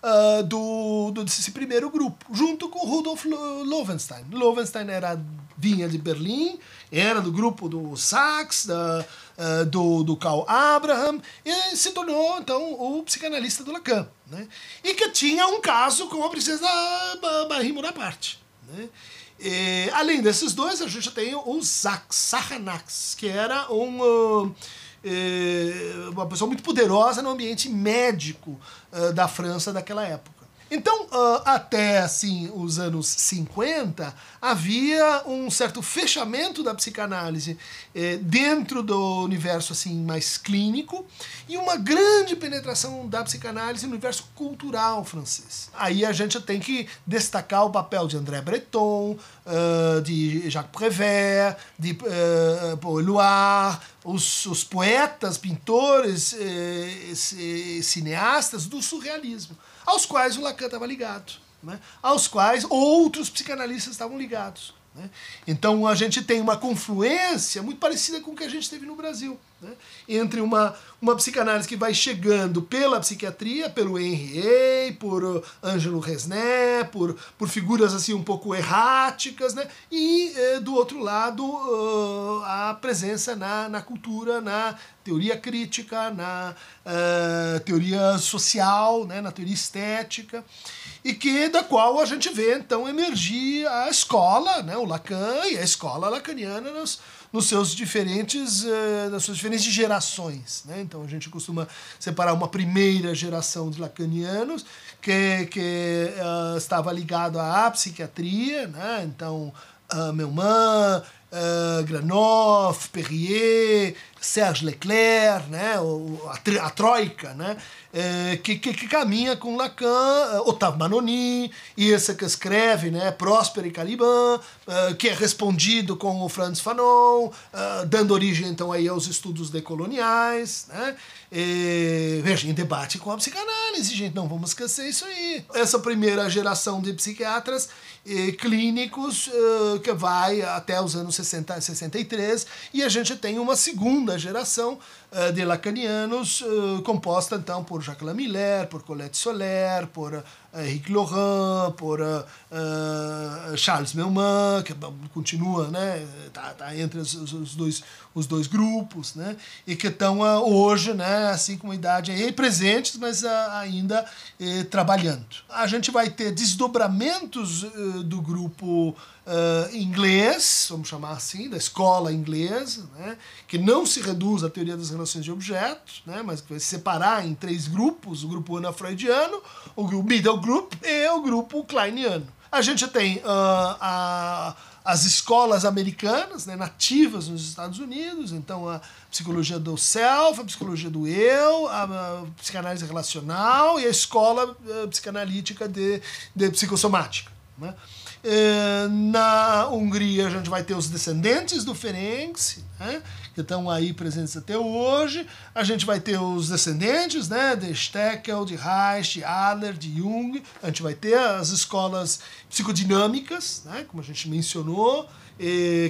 Uh, do, do, desse primeiro grupo, junto com Rudolf Loewenstein. Loewenstein era, vinha de Berlim, era do grupo do Sachs, da, uh, do, do Carl Abraham, e se tornou, então, o psicanalista do Lacan. Né? E que tinha um caso com a princesa Marie Bonaparte. Né? E, além desses dois, a gente tem o Sachs, Sachanax, que era um... Uh, uma pessoa muito poderosa no ambiente médico uh, da França daquela época. Então, uh, até assim os anos 50, havia um certo fechamento da psicanálise eh, dentro do universo assim mais clínico e uma grande penetração da psicanálise no universo cultural francês. Aí a gente tem que destacar o papel de André Breton, uh, de Jacques Prévert, de uh, Paul Éluard, os, os poetas, pintores, eh, cineastas do surrealismo aos quais o Lacan estava ligado, né? aos quais outros psicanalistas estavam ligados. Né? Então a gente tem uma confluência muito parecida com o que a gente teve no Brasil. Né? Entre uma, uma psicanálise que vai chegando pela psiquiatria, pelo Henriet, por uh, Ângelo Resné, por, por figuras assim um pouco erráticas, né? e eh, do outro lado uh, a presença na, na cultura, na teoria crítica, na uh, teoria social, né? na teoria estética e que da qual a gente vê então emergir a escola, né, o Lacan e a escola lacaniana nos, nos seus diferentes, uh, nas suas diferentes gerações. Né? Então a gente costuma separar uma primeira geração de lacanianos que, que uh, estava ligado à psiquiatria, né? então uh, Melman, uh, Granoff, Perrier, Serge Leclerc, né, a, a troika, né, é, que, que, que, caminha com Lacan, uh, Otávio Manoni, e esse que escreve, né, Próspero e Caliban, uh, que é respondido com o Franz Fanon, uh, dando origem então aí aos estudos decoloniais, né, e, veja, em debate com a psicanálise, gente, não vamos esquecer isso aí. Essa primeira geração de psiquiatras clínicos que vai até os anos 60, 63, e a gente tem uma segunda geração uh, de lacanianos, uh, composta então por Jacques Lamiller, por Colette Soler, por uh, Henrique Laurent, por Charles Melman, que continua, né, tá, tá entre os, os, dois, os dois grupos, né, e que estão hoje, né, assim com idade aí, presentes, mas ainda eh, trabalhando. A gente vai ter desdobramentos do grupo uh, inglês, vamos chamar assim, da escola inglesa, né, que não se reduz à teoria das relações de objetos, né, mas que vai se separar em três grupos, o grupo ana-freudiano, o middle group e o grupo kleiniano. A gente tem uh, a, as escolas americanas, né, nativas nos Estados Unidos, então a psicologia do self, a psicologia do eu, a, a psicanálise relacional e a escola uh, psicanalítica de, de psicossomática. Né? Eh, na Hungria a gente vai ter os descendentes do Ferenc, né, que estão aí presentes até hoje. A gente vai ter os descendentes né, de Steckel, de Reich, de Adler, de Jung. A gente vai ter as escolas psicodinâmicas, né, como a gente mencionou,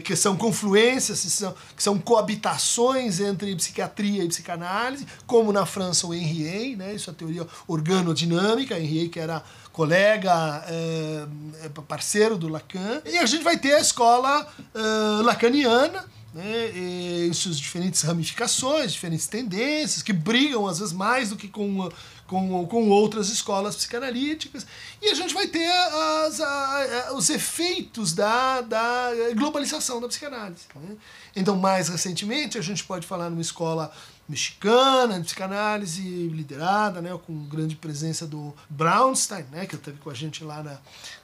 que são confluências, que são, que são coabitações entre psiquiatria e psicanálise, como na França o Henriet, né? isso é a teoria organodinâmica, Henriet que era colega, eh, parceiro do Lacan, e a gente vai ter a escola eh, lacaniana, né, e suas diferentes ramificações, diferentes tendências, que brigam às vezes mais do que com, com, com outras escolas psicanalíticas, e a gente vai ter as, a, a, os efeitos da, da globalização da psicanálise. Né? Então, mais recentemente, a gente pode falar numa escola mexicana de psicanálise liderada, né, com grande presença do Brownstein, né, que esteve com a gente lá na,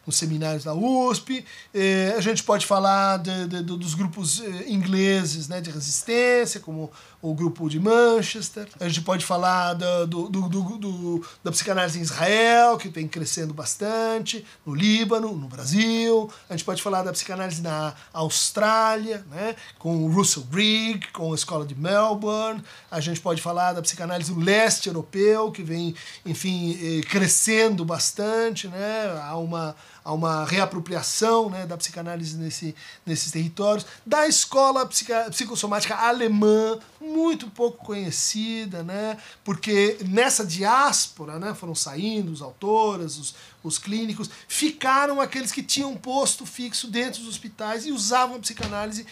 nos seminários da USP. Eh, a gente pode falar de, de, dos grupos eh, ingleses né, de resistência, como o grupo de Manchester. A gente pode falar do, do, do, do, da psicanálise em Israel, que vem crescendo bastante, no Líbano, no Brasil. A gente pode falar da psicanálise na Austrália, né, com o Russell Brigg, com a escola de Melbourne. A gente pode falar da psicanálise do leste europeu, que vem, enfim, eh, crescendo bastante. Né? Há uma a uma reapropriação né, da psicanálise nesse, nesses territórios, da escola psicossomática alemã, muito pouco conhecida, né, porque nessa diáspora né, foram saindo os autores, os, os clínicos, ficaram aqueles que tinham posto fixo dentro dos hospitais e usavam a psicanálise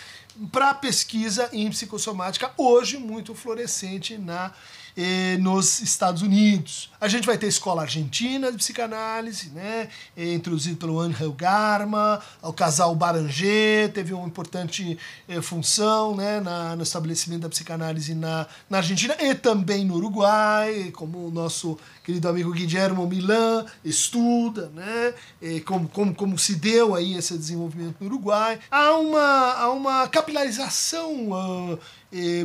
para pesquisa em psicossomática, hoje muito florescente na eh, nos Estados Unidos. A gente vai ter escola argentina de psicanálise, né, eh, introduzido pelo Angel Garma, o casal Baranger teve uma importante eh, função né, na, no estabelecimento da psicanálise na, na Argentina e também no Uruguai, como o nosso querido amigo Guillermo Milan estuda, né, como, como, como se deu aí esse desenvolvimento no Uruguai. Há uma, há uma capilarização uh,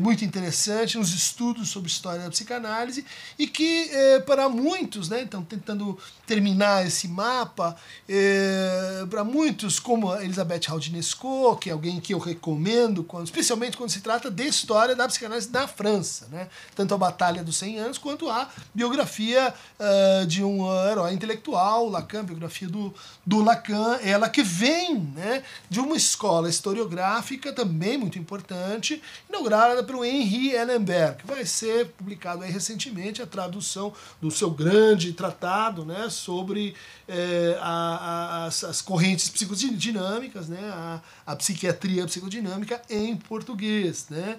muito interessante nos estudos sobre história da psicanálise e que eh, para muitos, né, então tentando terminar esse mapa, eh, para muitos como a Elizabeth Haldinesco, que é alguém que eu recomendo, quando, especialmente quando se trata de história da psicanálise na França, né, tanto a Batalha dos 100 Anos quanto a biografia uh, de um herói intelectual, Lacan, biografia do, do Lacan, ela que vem né, de uma escola historiográfica também muito importante, inaugurada elaborada pelo Henri Ellenberg, que vai ser publicado recentemente a tradução do seu grande tratado né, sobre é, a, a, as, as, correntes psicodinâmicas, né, a, a psiquiatria psicodinâmica em português. Né?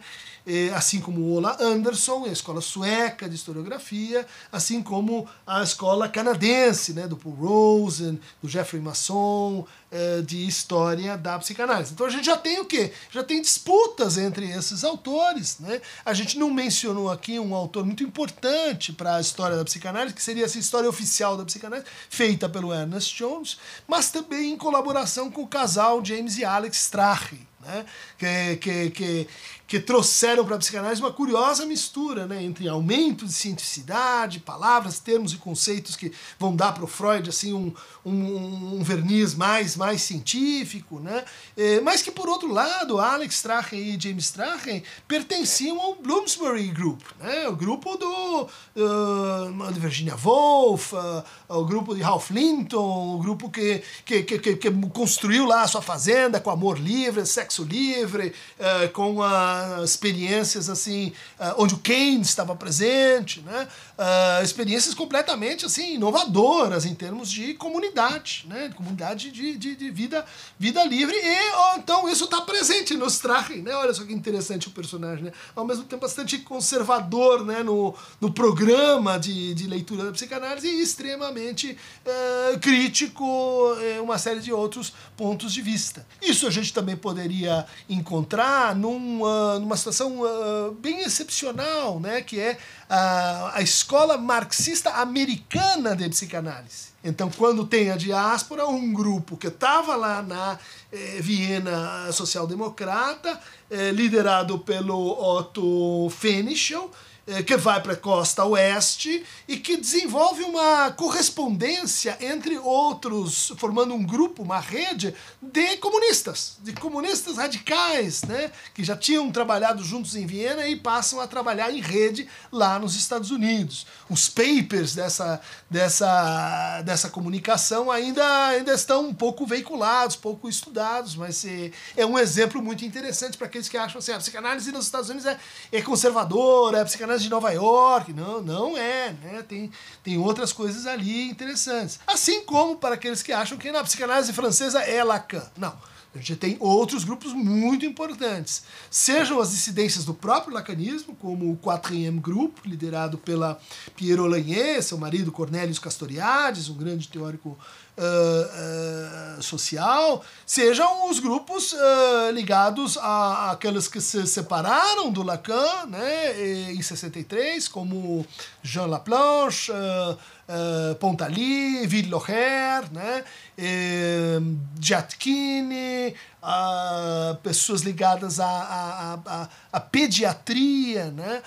E, assim como Ola Anderson, a escola sueca de historiografia, assim como a escola canadense, né, do Paul Rosen, do Jeffrey Masson, é, de história da psicanálise. Então a gente já tem o quê? Já tem disputas entre esses autores. Né? A gente não mencionou aqui um autor muito importante para a história da psicanálise, que seria essa história oficial da psicanálise, feita pelo Ernest Jones, mas também em colaboração com o casal James e Alex Strache, né? que, que, que que trouxeram para a psicanálise uma curiosa mistura né, entre aumento de cientificidade, palavras, termos e conceitos que vão dar para o Freud assim, um, um, um, verniz mais, mais científico, né, é, mas que, por outro lado, Alex Strachen e James Strachen pertenciam ao Bloomsbury Group, né, o grupo do, uh, de Virginia Woolf, uh, o grupo de Ralph Linton, o grupo que, que, que, que, construiu lá a sua fazenda com amor livre, sexo livre, uh, com a experiências assim, uh, onde o Keynes estava presente, né? Uh, experiências completamente assim inovadoras em termos de comunidade, né? Comunidade de, de, de vida, vida livre e oh, então isso está presente no Strachen, né? Olha só que interessante o personagem, né? Ao mesmo tempo bastante conservador, né? No, no programa de, de leitura da psicanálise e extremamente uh, crítico em uma série de outros pontos de vista. Isso a gente também poderia encontrar num numa situação uh, bem excepcional, né, que é a, escola marxista americana de psicanálise. Então, quando tem a diáspora, um grupo que estava lá na eh, Viena social-democrata, eh, liderado pelo Otto Fenichel, que vai para a costa oeste e que desenvolve uma correspondência entre outros, formando um grupo, uma rede de comunistas, de comunistas radicais, né, que já tinham trabalhado juntos em Viena e passam a trabalhar em rede lá nos Estados Unidos. Os papers dessa, dessa, dessa comunicação ainda, ainda estão pouco veiculados, pouco estudados, mas é, um exemplo muito interessante para aqueles que acham assim, a psicanálise nos Estados Unidos é, é conservadora, a psicanálise de Nova York. Não, não é, né? Tem, tem outras coisas ali interessantes. Assim como para aqueles que acham que na psicanálise francesa é Lacan. Não. A gente tem outros grupos muito importantes. Sejam as dissidências do próprio lacanismo, como o Quatrième Group, liderado pela Pierre Lagné, seu marido Cornelius Castoriadis, um grande teórico uh, social, sejam os grupos uh, ligados a, aqueles que se separaram do Lacan né, em 63, como Jean Laplanche, uh, Pontali, Villerocher, né, Giattini, pessoas ligadas à, pediatria, né,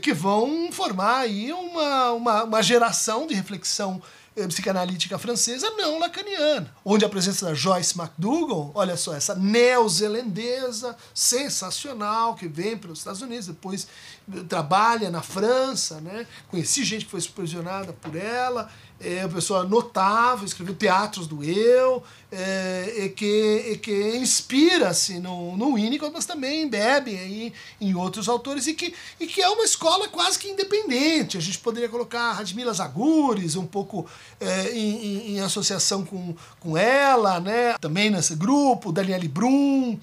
que vão formar aí uma, uma, uma geração de reflexão eh, psicanalítica francesa não lacaniana, onde a presença da Joyce McDougall, olha só, essa neozelandesa sensacional que vem para os Estados Unidos, depois eh, trabalha na França, né? Conheci gente que foi supervisionada por ela, é uma pessoa notável, escreveu Teatros do Eu, é, e que, e que inspira-se no, no Winnicott, mas também bebe aí em outros autores, e que, e que é uma escola quase que independente. A gente poderia colocar Radmila Zagures um pouco é, em, em, em, associação com, com ela, né? também nesse grupo, Daniele Brum,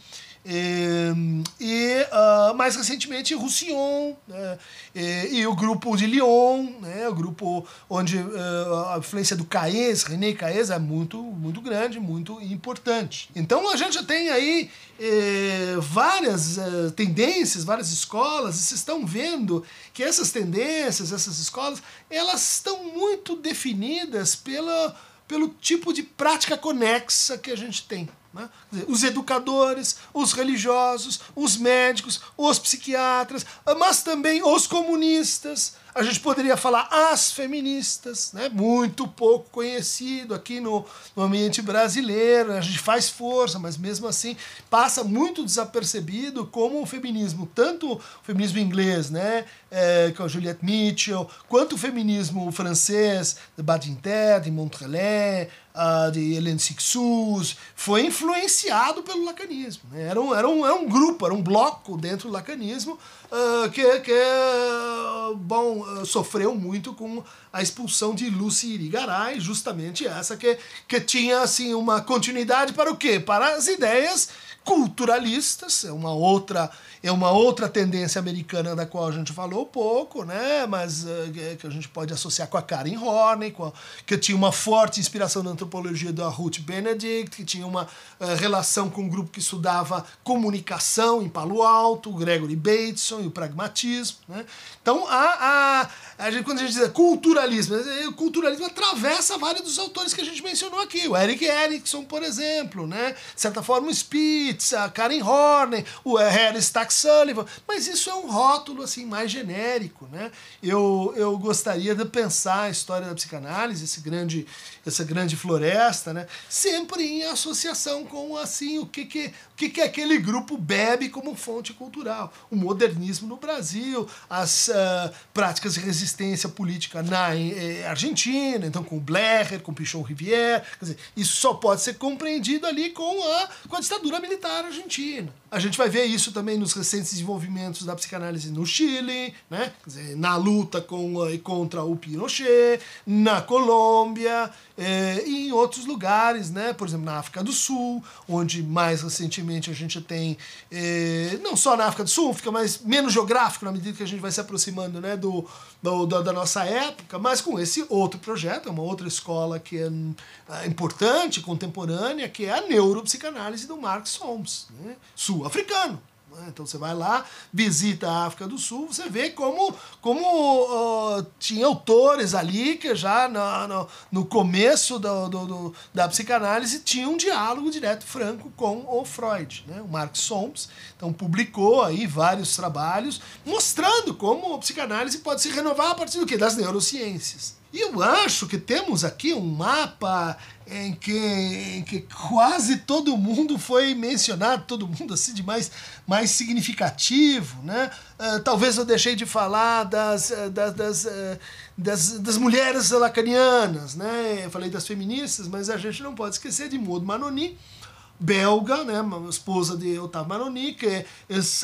e, e uh, mais recentemente Roussillon né, e, e, o grupo de Lyon, né, o grupo onde uh, a influência do Caes, René Caes é muito, muito grande, muito importante. Então a gente tem aí eh, várias uh, tendências, várias escolas, e vocês estão vendo que essas tendências, essas escolas, elas estão muito definidas pela, pelo tipo de prática conexa que a gente tem. Né? Dizer, os educadores, os religiosos, os médicos, os psiquiatras, mas também os comunistas, a gente poderia falar as feministas, né? muito pouco conhecido aqui no, no ambiente brasileiro. A gente faz força, mas mesmo assim passa muito desapercebido como o feminismo, tanto o feminismo inglês, né? É, com a Juliette Mitchell, quanto o feminismo francês, de Badinter, de Montrelais, uh, de Hélène Sixus, foi influenciado pelo lacanismo. Né? Era, um, era, um, era um grupo, era um bloco dentro do lacanismo uh, que, que bom, uh, sofreu muito com a expulsão de Lucy Irigaray, justamente essa que, que tinha assim uma continuidade para o quê? Para as ideias culturalistas, é uma outra é uma outra tendência americana da qual a gente falou pouco, né? Mas uh, que a gente pode associar com a Karen Horney, com a, que tinha uma forte inspiração na antropologia da Ruth Benedict, que tinha uma uh, relação com um grupo que estudava comunicação em Palo Alto, o Gregory Bateson e o pragmatismo, né? Então a, a a gente, quando a gente diz culturalismo, o culturalismo atravessa vários dos autores que a gente mencionou aqui. O Eric Erickson, por exemplo, né? De certa forma, o Spitz, a Karen Horney, o Harry Stack Sullivan. Mas isso é um rótulo assim mais genérico, né? Eu, eu gostaria de pensar a história da psicanálise, esse grande, essa grande floresta, né? Sempre em associação com assim o que que, o que, que aquele grupo bebe como fonte cultural. O modernismo no Brasil, as uh, práticas de resistência política na eh, Argentina, então com Blair, com Pichon Rivière. Dizer, isso só pode ser compreendido ali com a, com a ditadura militar argentina. A gente vai ver isso também nos recentes desenvolvimentos da psicanálise no Chile, né? Dizer, na luta com, eh, contra o Pinochet, na Colômbia eh, e em outros lugares, né? por exemplo, na África do Sul, onde mais recentemente a gente tem, eh, não só na África do Sul, fica mais menos geográfico na medida que a gente vai se aproximando né? do, do da, da, nossa época, mas com esse outro projeto, é uma outra escola que é, é importante, contemporânea, que é a neuropsicanálise do Marx Holmes, né? sul-africano. Né? Então você vai lá, visita a África do Sul, você vê como, como uh, tinha autores ali que já no, no, no começo do, do, do, da psicanálise tinha um diálogo direto franco com o Freud. Né? O Mark Soms então, publicou aí vários trabalhos mostrando como a psicanálise pode se renovar a partir do que? Das neurociências. E eu acho que temos aqui um mapa em que, em que quase todo mundo foi mencionado, todo mundo assim de mais, mais significativo, né? Uh, talvez eu deixei de falar das, eh, das, das, uh, das, das, mulheres lacanianas, né? Eu falei das feministas, mas a gente não pode esquecer de Maud Manoni, belga, né, esposa de Otávio Maroni, que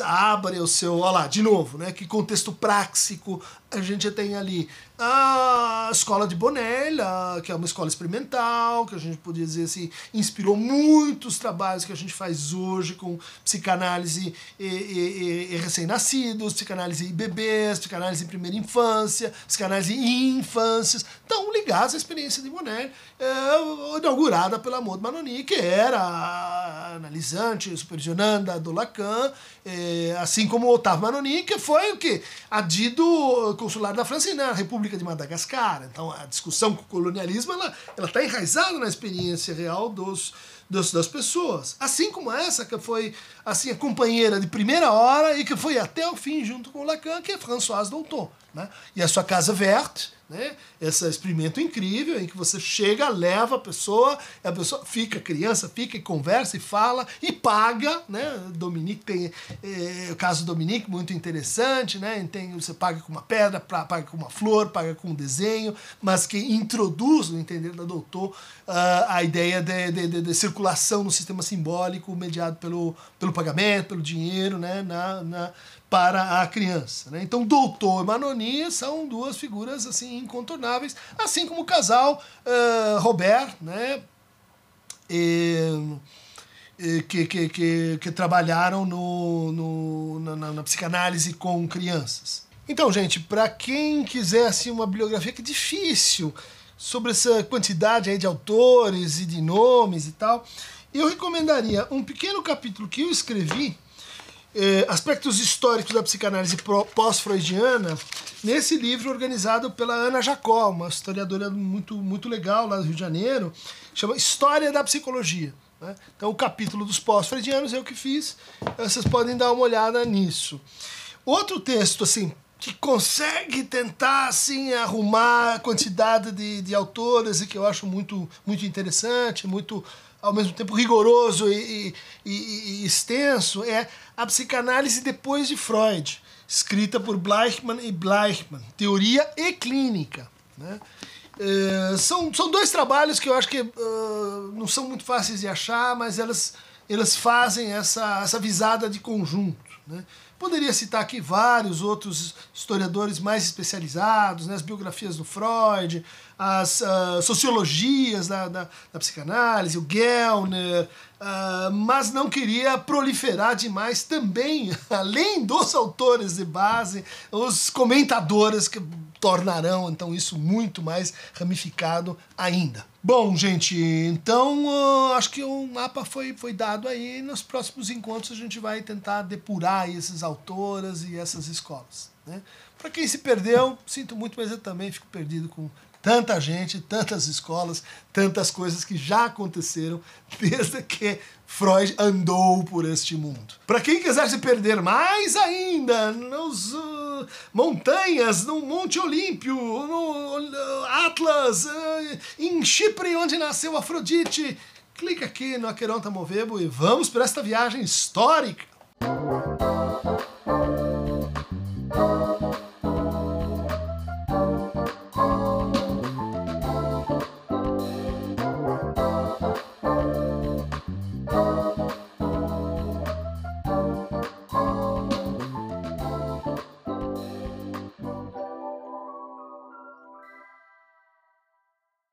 abre o seu, olha lá, de novo, né, que contexto práxico a gente tem ali a escola de Bonella, que é uma escola experimental, que a gente podia dizer assim, inspirou muitos trabalhos que a gente faz hoje com psicanálise e, e, e recém-nascidos, psicanálise em bebês, psicanálise em primeira infância, psicanálise em infâncias, estão ligados à experiência de Bonella, é, inaugurada pela Maud Manoni, que era analisante, supervisionanda do Lacan, é, assim como o Otávio Manoni, que foi o que? Adido consular da França e na República de Madagascar. Então a discussão com o colonialismo ela está enraizada na experiência real dos, dos, das pessoas. Assim como essa que foi assim a companheira de primeira hora e que foi até o fim junto com Lacan, que é Françoise Douton. Né? E a sua casa verte, né? Esse experimento incrível em que você chega, leva a pessoa, a pessoa fica, criança fica e conversa e fala e paga, né? Dominique tem é, o caso do Dominique muito interessante, né? Tem, você paga com uma pedra, paga com uma flor, paga com um desenho, mas que introduz no entender da doutor uh, a ideia de, de, de, de, circulação no sistema simbólico mediado pelo, pelo pagamento, pelo dinheiro, né? Na, na, para a criança. Né? Então, doutor e Manoni são duas figuras assim incontornáveis, assim como o casal uh, Robert, né? E, que, que, que, que, trabalharam no, no na, na, psicanálise com crianças. Então, gente, para quem quiser assim, uma bibliografia que é difícil sobre essa quantidade aí de autores e de nomes e tal, eu recomendaria um pequeno capítulo que eu escrevi eh, aspectos históricos da psicanálise pós-freudiana nesse livro organizado pela Ana Jacó, uma historiadora muito, muito legal lá do Rio de Janeiro, chama História da Psicologia. Né? Então, o capítulo dos pós-freudianos é o que fiz, vocês podem dar uma olhada nisso. Outro texto, assim, que consegue tentar assim arrumar a quantidade de, de autores e que eu acho muito muito interessante, muito ao mesmo tempo rigoroso e, e, e, extenso é a psicanálise depois de Freud, escrita por Bleichmann e Bleichmann, teoria e clínica. Né? É, são, são dois trabalhos que eu acho que uh, não são muito fáceis de achar, mas elas, elas fazem essa, essa visada de conjunto. Né? Poderia citar aqui vários outros historiadores mais especializados, né, as biografias do Freud, as uh, sociologias da, da, da, psicanálise, o Gellner, uh, mas não queria proliferar demais também, além dos autores de base, os comentadores que tornarão então isso muito mais ramificado ainda. Bom, gente, então uh, acho que o mapa foi, foi dado aí. Nos próximos encontros a gente vai tentar depurar essas autoras e essas escolas. Né? Para quem se perdeu, sinto muito, mas eu também fico perdido com tanta gente, tantas escolas, tantas coisas que já aconteceram desde que Freud andou por este mundo. Para quem quiser se perder mais ainda nos uh, montanhas, no Monte Olímpio, no uh, Atlas, uh, em Chipre, onde nasceu Afrodite, clica aqui no Aqueronta Movebo e vamos para esta viagem histórica.